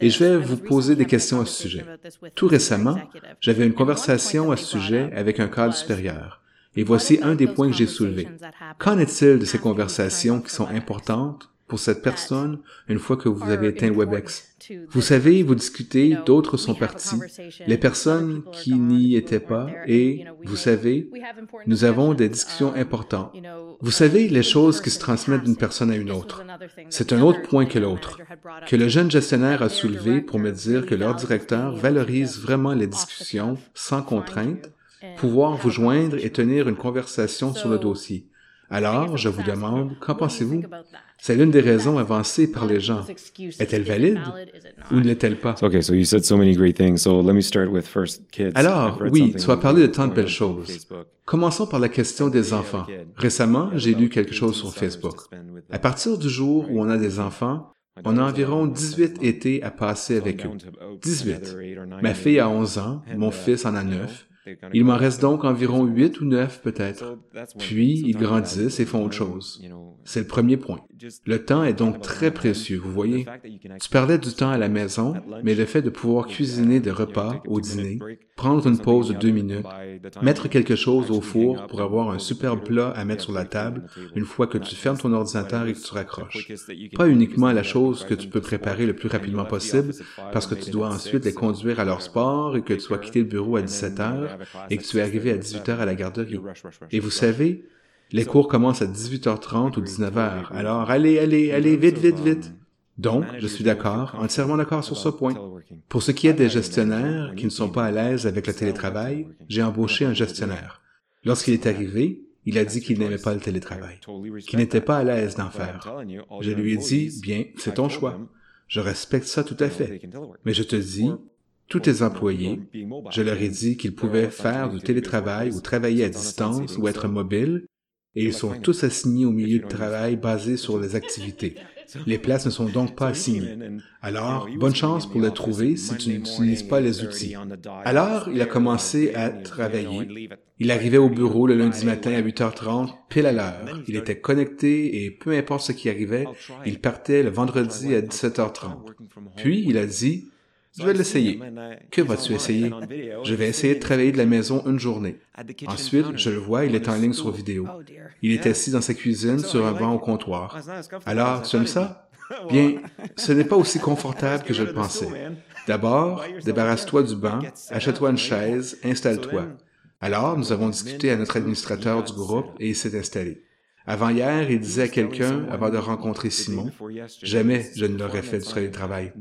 Et je vais vous poser des questions à ce sujet. Tout récemment, j'avais une conversation à ce sujet avec un cadre supérieur. Et voici un des points que j'ai soulevés. Qu'en est-il de ces conversations qui sont importantes pour cette personne une fois que vous avez éteint WebEx? Vous savez, vous discutez, d'autres sont partis, les personnes qui n'y étaient pas, et, vous savez, nous avons des discussions importantes. Vous savez, les choses qui se transmettent d'une personne à une autre. C'est un autre point que l'autre, que le jeune gestionnaire a soulevé pour me dire que leur directeur valorise vraiment les discussions sans contrainte, pouvoir vous joindre et tenir une conversation sur le dossier. Alors, je vous demande, qu'en pensez-vous? C'est l'une des raisons avancées par les gens. Est-elle valide ou ne l'est-elle pas? Okay, so you said so many great things. So let me start with first kids. Alors, oui, tu as parlé de tant de belles choses. Commençons par la question des enfants. Récemment, j'ai lu quelque chose sur Facebook. À partir du jour où on a des enfants, on a environ 18 étés à passer avec eux. 18. Ma fille a 11 ans, mon fils en a 9. Il m'en reste donc environ 8 ou 9 peut-être. Puis, ils grandissent et font autre chose. C'est le premier point. Le temps est donc très précieux, vous voyez? Tu perdais du temps à la maison, mais le fait de pouvoir cuisiner des repas au dîner, prendre une pause de deux minutes, mettre quelque chose au four pour avoir un superbe plat à mettre sur la table une fois que tu fermes ton ordinateur et que tu raccroches. Pas uniquement la chose que tu peux préparer le plus rapidement possible parce que tu dois ensuite les conduire à leur sport et que tu dois quitter le bureau à 17 heures et que tu es arrivé à 18 heures à la garderie. Et vous savez, les cours commencent à 18h30 ou 19h. Alors allez, allez, allez, vite, vite, vite. Donc, je suis d'accord, entièrement d'accord sur ce point. Pour ce qui est des gestionnaires qui ne sont pas à l'aise avec le télétravail, j'ai embauché un gestionnaire. Lorsqu'il est arrivé, il a dit qu'il n'aimait pas le télétravail, qu'il n'était pas à l'aise d'en faire. Je lui ai dit, bien, c'est ton choix. Je respecte ça tout à fait. Mais je te dis, tous tes employés, je leur ai dit qu'ils pouvaient faire du télétravail ou travailler à distance ou être mobiles, et ils sont tous assignés au milieu de travail basé sur les activités. Les places ne sont donc pas assignées. Alors, bonne chance pour les trouver si tu n'utilises pas les outils. Alors, il a commencé à travailler. Il arrivait au bureau le lundi matin à 8h30, pile à l'heure. Il était connecté et peu importe ce qui arrivait, il partait le vendredi à 17h30. Puis, il a dit, Je vais l'essayer. Que vas-tu essayer? Je vais essayer de travailler de la maison une journée. Ensuite, je le vois, il est en ligne sur vidéo. Oh. Il est assis dans sa cuisine sur un banc au comptoir. Alors, tu aimes ça? Bien, ce n'est pas aussi confortable que je le pensais. D'abord, débarrasse-toi du banc, achète-toi une chaise, installe-toi. Alors, nous avons discuté à notre administrateur du groupe et il s'est installé. Avant-hier, il disait à quelqu'un, avant de rencontrer Simon, jamais je ne l'aurais fait du télétravail.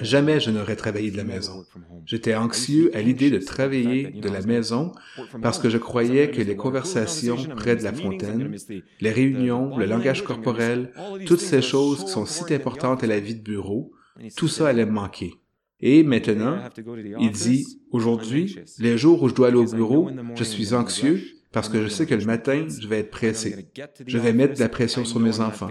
Jamais je n'aurais travaillé de la maison. J'étais anxieux à l'idée de travailler de la maison parce que je croyais que les conversations près de la fontaine, les réunions, le langage corporel, toutes ces choses qui sont si importantes à la vie de bureau, tout ça allait me manquer. Et maintenant, il dit, aujourd'hui, les jours où je dois aller au bureau, je suis anxieux parce que je sais que le matin, je vais être pressé. Je vais mettre de la pression sur mes enfants.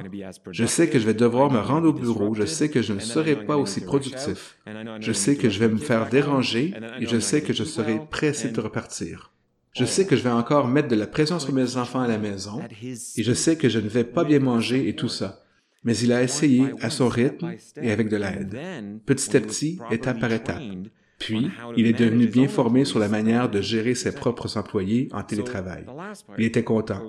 Je sais que je vais devoir me rendre au bureau. Je sais que je ne serai pas aussi productif. Je sais que je vais me faire déranger et je sais que je serai pressé de repartir. Je sais que je vais encore mettre de la pression sur mes enfants à la maison et je sais que je ne vais pas bien manger et tout ça. Mais il a essayé à son rythme et avec de l'aide, petit à petit, étape par étape. Puis, il est devenu bien formé sur la manière de gérer ses propres employés en télétravail. Il était content.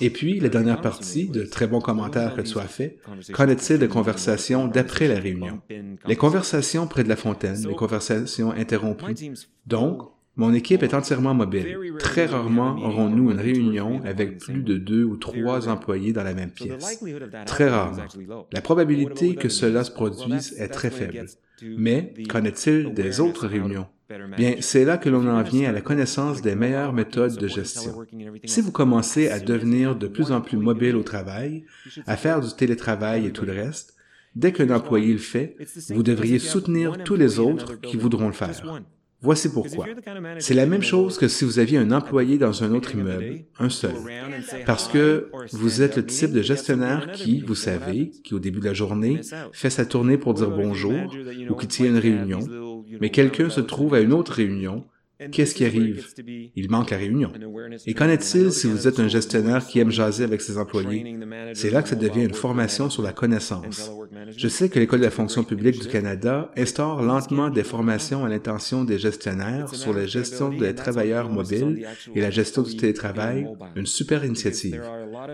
Et puis, la dernière partie, de très bons commentaires que tu as fait, qu'en est-il des conversations d'après la réunion? Les conversations près de la fontaine, les conversations interrompues. Donc, mon équipe est entièrement mobile. Très rarement aurons-nous une réunion avec plus de deux ou trois employés dans la même pièce. Très rarement. La probabilité que cela se produise est très faible. Mais qu'en est-il des autres réunions? Bien, c'est là que l'on en vient à la connaissance des meilleures méthodes de gestion. Si vous commencez à devenir de plus en plus mobile au travail, à faire du télétravail et tout le reste, dès qu'un employé le fait, vous devriez soutenir tous les autres qui voudront le faire. Voici pourquoi. C'est la même chose que si vous aviez un employé dans un autre immeuble, un seul. Parce que vous êtes le type de gestionnaire qui, vous savez, qui au début de la journée fait sa tournée pour dire bonjour ou qui tient une réunion, mais quelqu'un se trouve à une autre réunion Qu'est-ce qui arrive? Il manque la réunion. Et qu'en est-il si vous êtes un gestionnaire qui aime jaser avec ses employés? C'est là que ça devient une formation sur la connaissance. Je sais que l'École de la fonction publique du Canada instaure lentement des formations à l'intention des gestionnaires sur la gestion des travailleurs mobiles et la gestion du télétravail, une super initiative.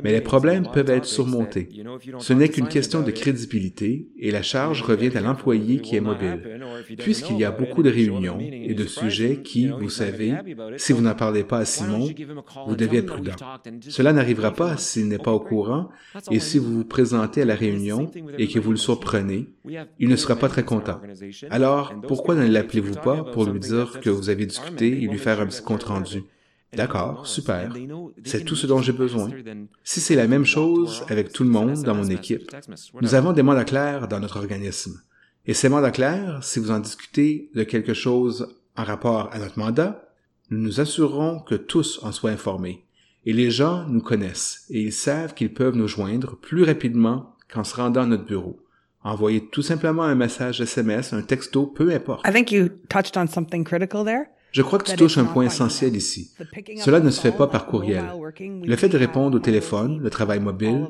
Mais les problèmes peuvent être surmontés. Ce n'est qu'une question de crédibilité et la charge revient à l'employé qui est mobile. Puisqu'il y a beaucoup de réunions et de sujets qui, vous savez, si vous n'en parlez pas à Simon, vous devez être prudent. Cela n'arrivera pas s'il n'est pas au courant et si vous vous présentez à la réunion et que vous le surprenez, il ne sera pas très content. Alors, pourquoi ne l'appelez-vous pas pour lui dire que vous avez discuté et lui faire un petit compte rendu? D'accord, super. C'est tout ce dont j'ai besoin. Si c'est la même chose avec tout le monde dans mon équipe, nous avons des mandats clairs dans notre organisme. Et ces mandats clairs, si vous en discutez de quelque chose en rapport à notre mandat, nous nous assurerons que tous en soient informés. Et les gens nous connaissent et ils savent qu'ils peuvent nous joindre plus rapidement qu'en se rendant à notre bureau. Envoyez tout simplement un message SMS, un texto, peu importe. I think you touched on something critical there. Je crois que tu touches un point essentiel ici. Cela ne se fait pas par courriel. Le fait de répondre au téléphone, le travail mobile,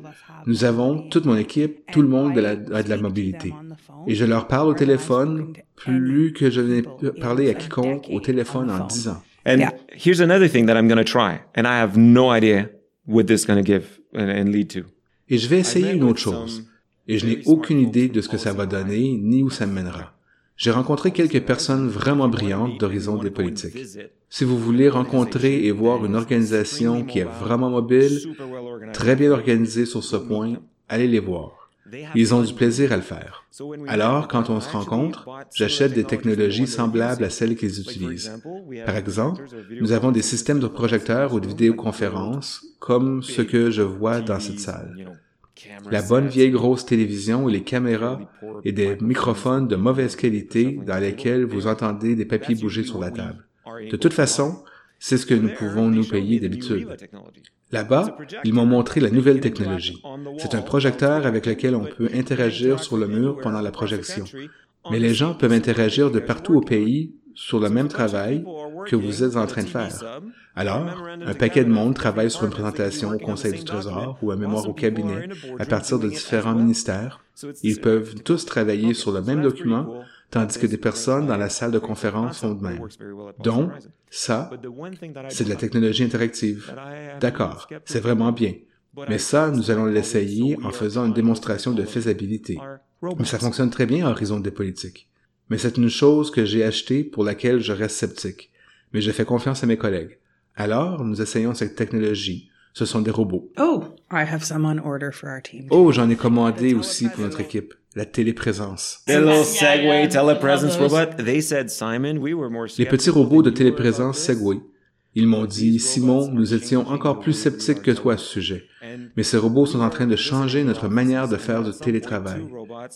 nous avons, toute mon équipe, tout le monde de la, a de la mobilité. Et je leur parle au téléphone plus que je n'ai parlé à quiconque au téléphone en dix ans. And here's another thing that I'm going to try, and I have no idea what this is going to give and, and lead to. Et je vais essayer une autre chose. Et je n'ai aucune idée de ce que ça va donner, ni où ça me mènera. J'ai rencontré quelques personnes vraiment brillantes d'horizon des politiques. Si vous voulez rencontrer et voir une organisation qui est vraiment mobile, très bien organisée sur ce point, allez les voir. Ils ont du plaisir à le faire. Alors, quand on se rencontre, j'achète des technologies semblables à celles qu'ils utilisent. Par exemple, nous avons des systèmes de projecteurs ou de vidéoconférences comme ce que je vois dans cette salle la bonne vieille grosse télévision et les caméras et des microphones de mauvaise qualité dans lesquels vous entendez des papiers bouger sur la table. De toute façon, c'est ce que nous pouvons nous payer d'habitude. Là-bas, ils m'ont montré la nouvelle technologie. C'est un projecteur avec lequel on peut interagir sur le mur pendant la projection. Mais les gens peuvent interagir de partout au pays sur le même travail que vous êtes en train de faire. Alors, un paquet de monde travaille sur une présentation au Conseil du Trésor ou un mémoire au cabinet à partir de différents ministères. Ils peuvent tous travailler sur le même document, tandis que des personnes dans la salle de conférence font de même. Donc, ça, c'est de la technologie interactive. D'accord, c'est vraiment bien. Mais ça, nous allons l'essayer en faisant une démonstration de faisabilité. Mais ça fonctionne très bien à horizon des politiques. Mais c'est une chose que j'ai achetée pour laquelle je reste sceptique. Mais je fais confiance à mes collègues. Alors, nous essayons cette technologie. Ce sont des robots. Oh, I have some on order for our team. Oh, j'en ai commandé aussi pour notre équipe. La téléprésence. The little Segway telepresence robot. They said, Simon, we were more Les petits robots de téléprésence Segway. Ils m'ont dit, Simon, nous étions encore plus sceptiques que toi à ce sujet. Mais ces robots sont en train de changer notre manière de faire du télétravail.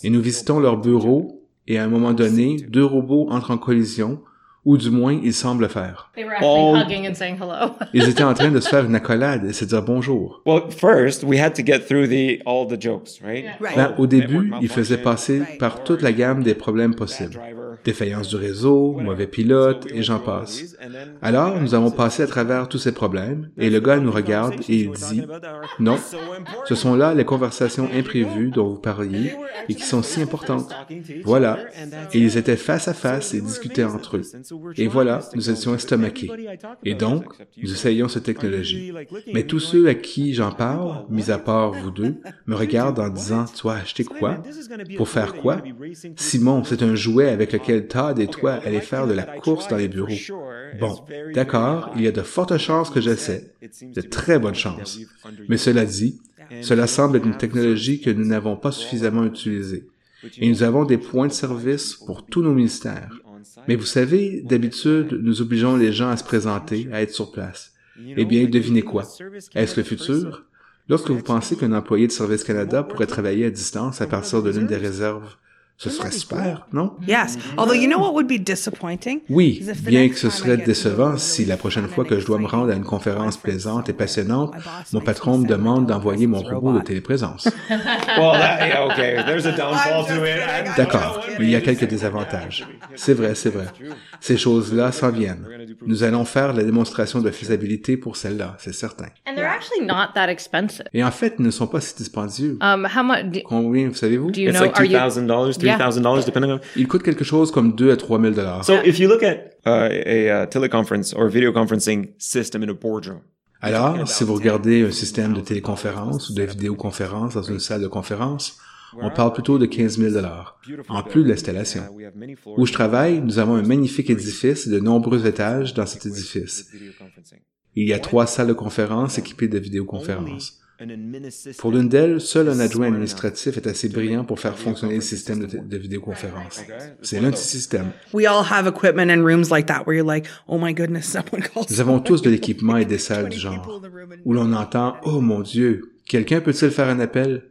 Et nous visitons leur bureau et à un moment donné, deux robots entrent en collision ou du moins ils semblent faire. They were actually Oh. hugging and saying hello. Ils étaient en train de se faire une accolade et se dire bonjour. Well, first, we had to get through the all the jokes, right? Right. Ben, au début, ils faisaient passer par toute la gamme des problèmes possibles. Défaillance du réseau, mauvais pilote, et j'en passe. Alors, nous avons passé à travers tous ces problèmes, et le gars nous regarde et il dit, non, ce sont là les conversations imprévues dont vous parliez et qui sont si importantes. Voilà. Et ils étaient face à face et discutaient entre eux. Et voilà, nous étions estomaqués. Et donc, nous essayions cette technologie. Mais tous ceux à qui j'en parle, mis à part vous deux, me regardent en disant, tu vas acheter quoi? Pour faire quoi? Simon, c'est un jouet avec lequel Todd et toi allez faire de la course dans les bureaux. Bon, d'accord, il y a de fortes chances que j'essaie. De très bonnes chances. Mais cela dit, cela semble être une technologie que nous n'avons pas suffisamment utilisée. Et nous avons des points de service pour tous nos ministères. Mais vous savez, d'habitude, nous obligeons les gens à se présenter, à être sur place. Eh bien, devinez quoi? Est-ce le futur? Lorsque vous pensez qu'un employé de Service Canada pourrait travailler à distance à partir de l'une des réserves, ce serait super, non? Yes. Although you know what would be disappointing? Oui, bien que ce serait décevant si la prochaine fois que je dois me rendre à une conférence plaisante et passionnante, mon patron me demande d'envoyer mon robot de téléprésence. Well, that, yeah, okay. There's a downfall to it. I- D'accord, mais il y a quelques désavantages. C'est vrai, c'est vrai. Ces choses-là s'en viennent. Nous allons faire la démonstration de faisabilité pour celle-là, c'est certain. and they're actually not that expensive. Et en fait, ils ne sont pas si dispendieux. Um, how much do, Combien, vous savez-vous? It's like depending on. Ils coûtent quelque chose comme 2 à 3 000 dollars. So if you look at uh, a uh, teleconference or video conferencing system in a boardroom, Alors, si vous regardez un système de téléconférence ou de vidéoconférence dans une salle de conférence, on parle plutôt de 15 000 dollars, en plus de l'installation. Où je travaille, nous avons un magnifique édifice et de nombreux étages dans cet édifice. Il y a trois salles de conférence équipées de vidéoconférences. Pour l'une d'elles, seul un adjoint administratif est assez brillant pour faire fonctionner le système de, de vidéoconférence. C'est l'un de ces systèmes. Nous avons tous de l'équipement et des salles du genre, où l'on entend « Oh mon Dieu, quelqu'un peut-il faire un appel? »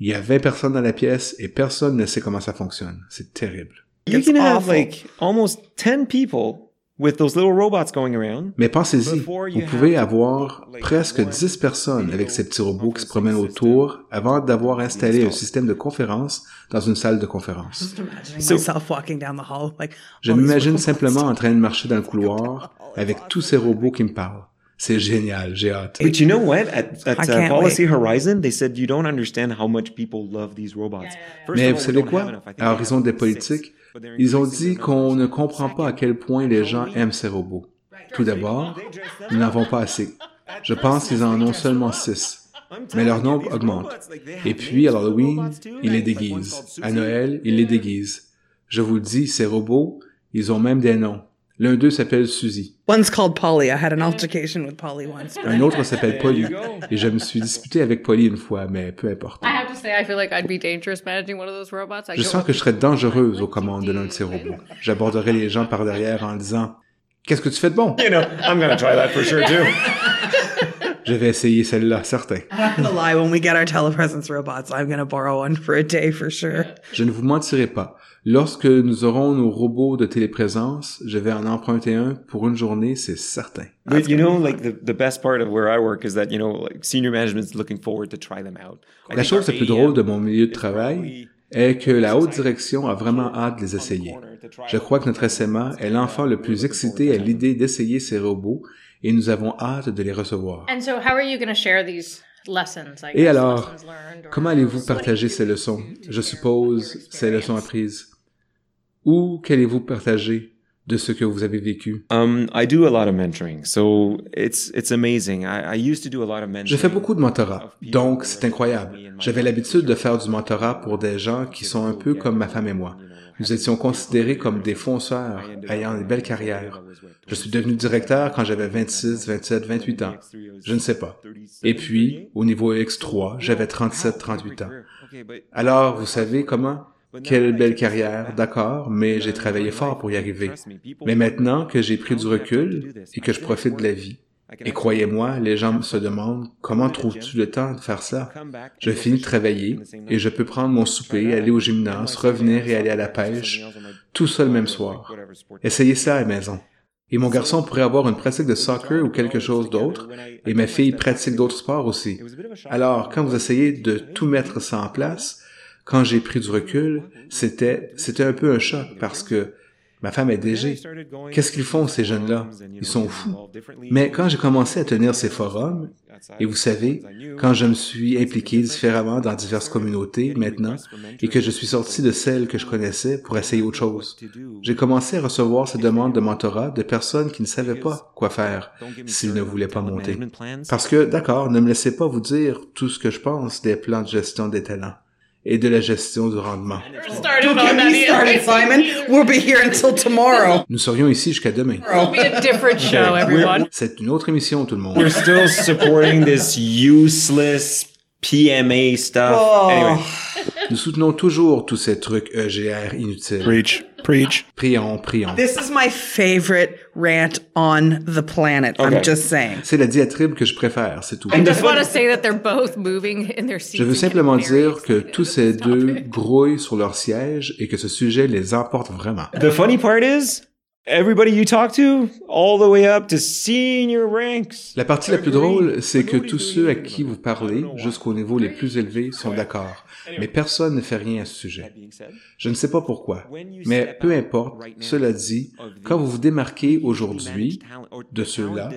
Il y a 20 personnes dans la pièce et personne ne sait comment ça fonctionne. C'est terrible. You can have like almost ten people with those little robots going around. Mais pensez-y, vous pouvez avoir presque 10 personnes avec ces petits robots qui se promènent autour avant d'avoir installé un système de conférence dans une salle de conférence. Je m'imagine simplement en train de marcher dans le couloir avec tous ces robots qui me parlent. C'est génial, j'ai hâte. But you know what? At, at I uh, can't Policy wait. Horizon, they said you don't understand how much people love these robots. First Mais vous savez quoi? À Horizon des politiques, ils ont dit qu'on ne comprend pas à quel point les gens aiment ces robots. Tout d'abord, nous n'avons pas assez. Je pense qu'ils en ont seulement six. Mais leur nombre augmente. Et puis, à Halloween, ils les déguisent. À Noël, ils les déguisent. Je vous le dis, ces robots, ils ont même des noms. L'un d'eux s'appelle Suzy. One's called Polly. I had an altercation with Polly once. Un autre s'appelle Polly. Et je me suis disputé avec Polly une fois, mais peu importe. I have to say, I feel like I'd be dangerous managing one of those robots. I Je sens que je serais dangereuse aux commandes de l'un de ces robots. J'aborderais les gens par derrière en disant Qu'est-ce que tu fais de bon? You know, I'm gonna try that for sure too. Je vais essayer celle-là, certain. I'm not gonna lie. When we get our telepresence robots, I'm gonna borrow one for a day for sure. Je ne vous mentirai pas. Lorsque nous aurons nos robots de téléprésence, je vais en emprunter un pour une journée, c'est certain. But you know, like the, the best part of where I work is that, you know, like senior management's looking forward to try them out. I La chose la plus drôle de mon milieu de travail est que la haute direction a vraiment hâte de les essayer. Je crois que notre SMA est l'enfant le plus excité à l'idée d'essayer ces robots et nous avons hâte de les recevoir. And so, how are you going to share these Et alors, comment allez-vous partager ces leçons? Je suppose, ces leçons apprises. Où qu'allez-vous partager de ce que vous avez vécu? Je fais beaucoup de mentorat, donc c'est incroyable. J'avais l'habitude de faire du mentorat pour des gens qui sont un peu comme ma femme et moi. Nous étions considérés comme des fonceurs ayant une belle carrière. Je suis devenu directeur quand j'avais 26, 27, 28 ans. Je ne sais pas. Et puis, au niveau X3, j'avais 37, 38 ans. Alors, vous savez comment? Quelle belle carrière, d'accord, mais j'ai travaillé fort pour y arriver. Mais maintenant que j'ai pris du recul et que je profite de la vie, et croyez-moi, les gens se demandent comment trouves-tu le temps de faire ça? Je finis de travailler et je peux prendre mon souper, aller au gymnase, revenir et aller à la pêche, tout seul le même soir. Essayez ça à la maison. Et mon garçon pourrait avoir une pratique de soccer ou quelque chose d'autre, et ma fille pratique d'autres sports aussi. Alors, quand vous essayez de tout mettre ça en place, quand j'ai pris du recul, c'était, c'était un peu un choc parce que Ma femme est DG. Qu'est-ce qu'ils font, ces jeunes-là? Ils sont fous. Mais quand j'ai commencé à tenir ces forums, et vous savez, quand je me suis impliqué différemment dans diverses communautés maintenant, et que je suis sorti de celles que je connaissais pour essayer autre chose, j'ai commencé à recevoir ces demandes de mentorat de personnes qui ne savaient pas quoi faire s'ils ne voulaient pas monter. Parce que, d'accord, ne me laissez pas vous dire tout ce que je pense des plans de gestion des talents et de la gestion du rendement. Nous serions ici jusqu'à demain. C'est une autre émission, tout le monde. We're still supporting this useless PMA stuff. Oh. Anyway. Nous soutenons toujours tous ces trucs EGR inutiles. Preach. Preach. Prions, prions. This is my favorite rant on the planet. Okay. I'm just saying. C'est la diatribe que je préfère, c'est tout. I just want to say that they're both moving in their seats. Je veux simplement dire que tous ces deux grouillent sur leur siège et que ce sujet les emporte vraiment. The funny part is, Everybody you talk to, all the way up to senior ranks. La partie la plus drôle, c'est que tous ceux à qui vous parlez, jusqu'au niveau les plus élevés, sont d'accord. Mais personne ne fait rien à ce sujet. Je ne sais pas pourquoi. Mais peu importe, cela dit, quand vous vous démarquez aujourd'hui de ceux-là,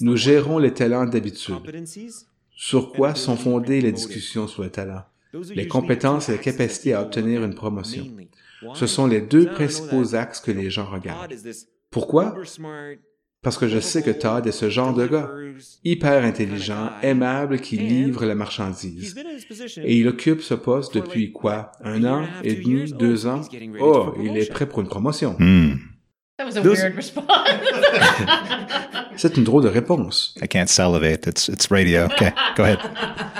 nous gérons les talents d'habitude. Sur quoi sont fondées les discussions sur le talent? Les compétences et la capacité à obtenir une promotion. Ce sont les deux principaux axes que les gens regardent. Pourquoi? Parce que je sais que Todd est ce genre de gars, hyper intelligent, aimable, qui livre la marchandise. Et il occupe ce poste depuis quoi? Un an et demi, deux ans? Oh, il est prêt pour une promotion. Hmm. C'est une drôle de réponse. I can't salivate. It's, it's radio. Okay, go ahead.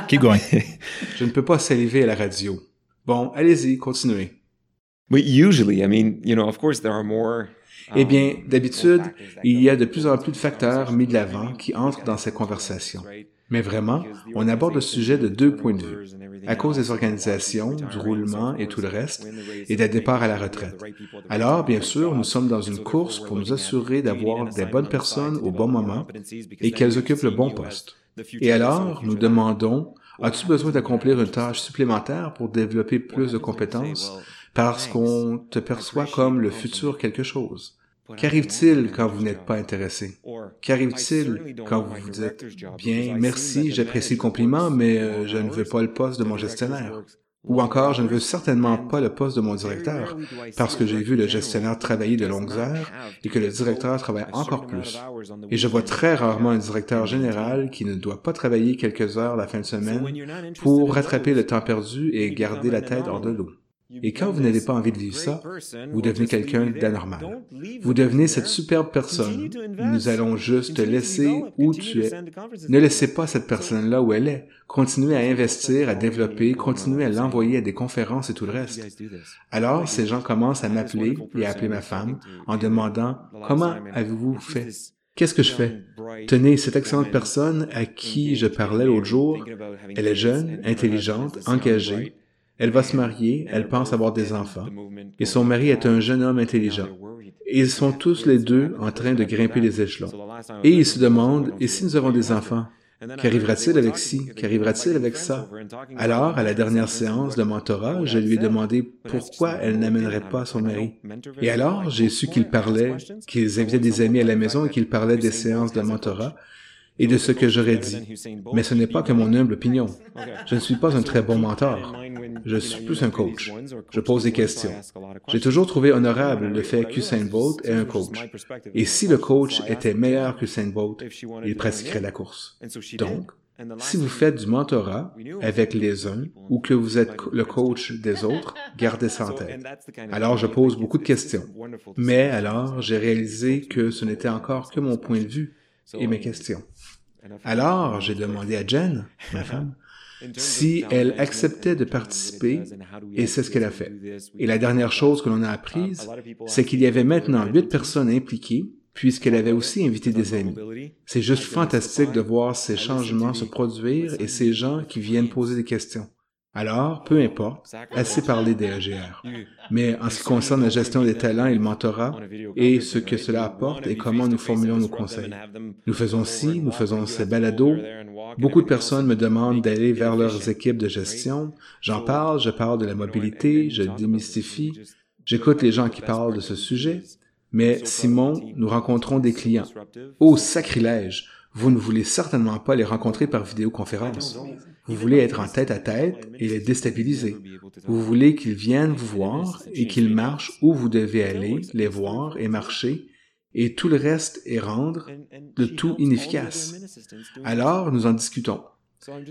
Keep going. je ne peux pas saliver à la radio. Bon, allez-y, continuez. Usually, I mean, you know, of course, there are more eh bien, um, d'habitude, il y a de plus en plus de facteurs mis de l'avant qui entrent dans ces conversations. Mais vraiment, on aborde le sujet de deux points de vue. À cause des organisations, du roulement et tout le reste, et des départs à la retraite. Alors, bien sûr, nous sommes dans une course pour nous assurer d'avoir des bonnes personnes au bon moment et qu'elles occupent le bon poste. Et alors, nous demandons, as-tu besoin d'accomplir une tâche supplémentaire pour développer plus de compétences? Parce qu'on te perçoit comme le futur quelque chose. Qu'arrive-t-il quand vous n'êtes pas intéressé? Qu'arrive-t-il quand vous vous dites, bien, merci, j'apprécie le compliment, mais euh, je ne veux pas le poste de mon gestionnaire? Ou encore, je ne veux certainement pas le poste de mon directeur, parce que j'ai vu le gestionnaire travailler de longues heures et que le directeur travaille encore plus. Et je vois très rarement un directeur général qui ne doit pas travailler quelques heures la fin de semaine pour rattraper le temps perdu et garder la tête hors de l'eau. Et quand vous n'avez pas envie de vivre ça, vous devenez quelqu'un d'anormal. Vous devenez cette superbe personne. Nous allons juste te laisser où tu es. Ne laissez pas cette personne-là où elle est. Continuez à investir, à développer, continuez à l'envoyer à des conférences et tout le reste. Alors, ces gens commencent à m'appeler et à appeler ma femme en demandant comment avez-vous fait? Qu'est-ce que je fais? Tenez, cette excellente personne à qui je parlais l'autre jour, elle est jeune, intelligente, engagée, elle va se marier, elle pense avoir des enfants, et son mari est un jeune homme intelligent. Ils sont tous les deux en train de grimper les échelons. Et ils se demandent, et si nous avons des enfants? Qu'arrivera-t-il avec ci? Qu'arrivera-t-il avec ça? Alors, à la dernière séance de mentorat, je lui ai demandé pourquoi elle n'amènerait pas son mari. Et alors, j'ai su qu'ils parlaient, qu'ils invitaient des amis à la maison et qu'ils parlaient des séances de mentorat, et de ce que j'aurais dit. Mais ce n'est pas que mon humble opinion. Je ne suis pas un très bon mentor. Je suis plus un coach. Je pose des questions. J'ai toujours trouvé honorable le fait qu'Usain Bolt est un coach. Et si le coach était meilleur qu'Usain Bolt, il pratiquerait la course. Donc, si vous faites du mentorat avec les uns ou que vous êtes le coach des autres, gardez ça en tête. Alors je pose beaucoup de questions. Mais alors j'ai réalisé que ce n'était encore que mon point de vue et mes questions. Alors j'ai demandé à Jen, ma femme, si elle acceptait de participer, et c'est ce qu'elle a fait. Et la dernière chose que l'on a apprise, c'est qu'il y avait maintenant huit personnes impliquées puisqu'elle avait aussi invité des amis. C'est juste fantastique de voir ces changements se produire et ces gens qui viennent poser des questions. Alors, peu importe, assez parlé des EGR. Mais en ce qui concerne la gestion des talents et le mentorat, et ce que cela apporte et comment nous formulons nos conseils. Nous faisons ci, nous faisons ces balados. Beaucoup de personnes me demandent d'aller vers leurs équipes de gestion. J'en parle, je parle de la mobilité, je démystifie. J'écoute les gens qui parlent de ce sujet. Mais Simon, nous rencontrons des clients. Ô sacrilège! Vous ne voulez certainement pas les rencontrer par vidéoconférence. Vous voulez être en tête à tête et les déstabiliser. Vous voulez qu'ils viennent vous voir et qu'ils marchent où vous devez aller, les voir et marcher, et tout le reste est rendre le tout inefficace. Alors, nous en discutons.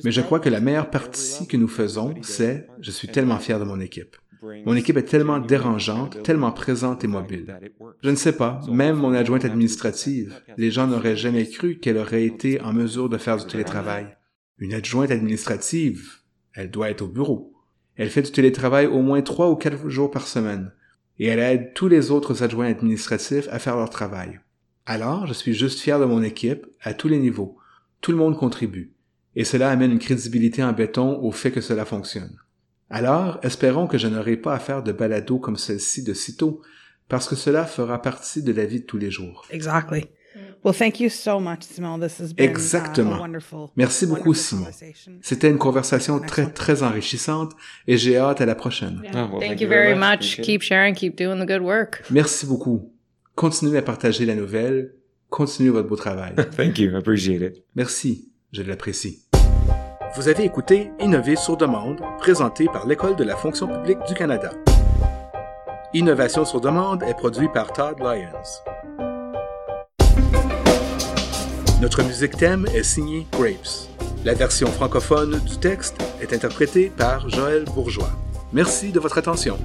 Mais je crois que la meilleure partie que nous faisons, c'est je suis tellement fier de mon équipe. Mon équipe est tellement dérangeante, tellement présente et mobile. Je ne sais pas, même mon adjointe administrative, les gens n'auraient jamais cru qu'elle aurait été en mesure de faire du télétravail. Une adjointe administrative, elle doit être au bureau. Elle fait du télétravail au moins trois ou quatre jours par semaine, et elle aide tous les autres adjoints administratifs à faire leur travail. Alors, je suis juste fier de mon équipe, à tous les niveaux. Tout le monde contribue. Et cela amène une crédibilité en béton au fait que cela fonctionne. Alors, espérons que je n'aurai pas à faire de balado comme celle-ci de sitôt, parce que cela fera partie de la vie de tous les jours. Exactly. Exactement. a wonderful, Merci beaucoup, wonderful Simon. C'était une conversation très, très enrichissante et j'ai hâte à la prochaine. Well, Thank you very much. Keep sharing, keep doing the good work. Merci beaucoup. Continuez à partager la nouvelle. Continuez votre beau travail. Thank you. I appreciate it. Merci. Je l'apprécie. Vous avez écouté Innover sur demande, présenté par l'École de la fonction publique du Canada. Innovation sur demande est produit par Todd Lyons. Notre musique thème est signée Grapes. La version francophone du texte est interprétée par Joël Bourgeois. Merci de votre attention.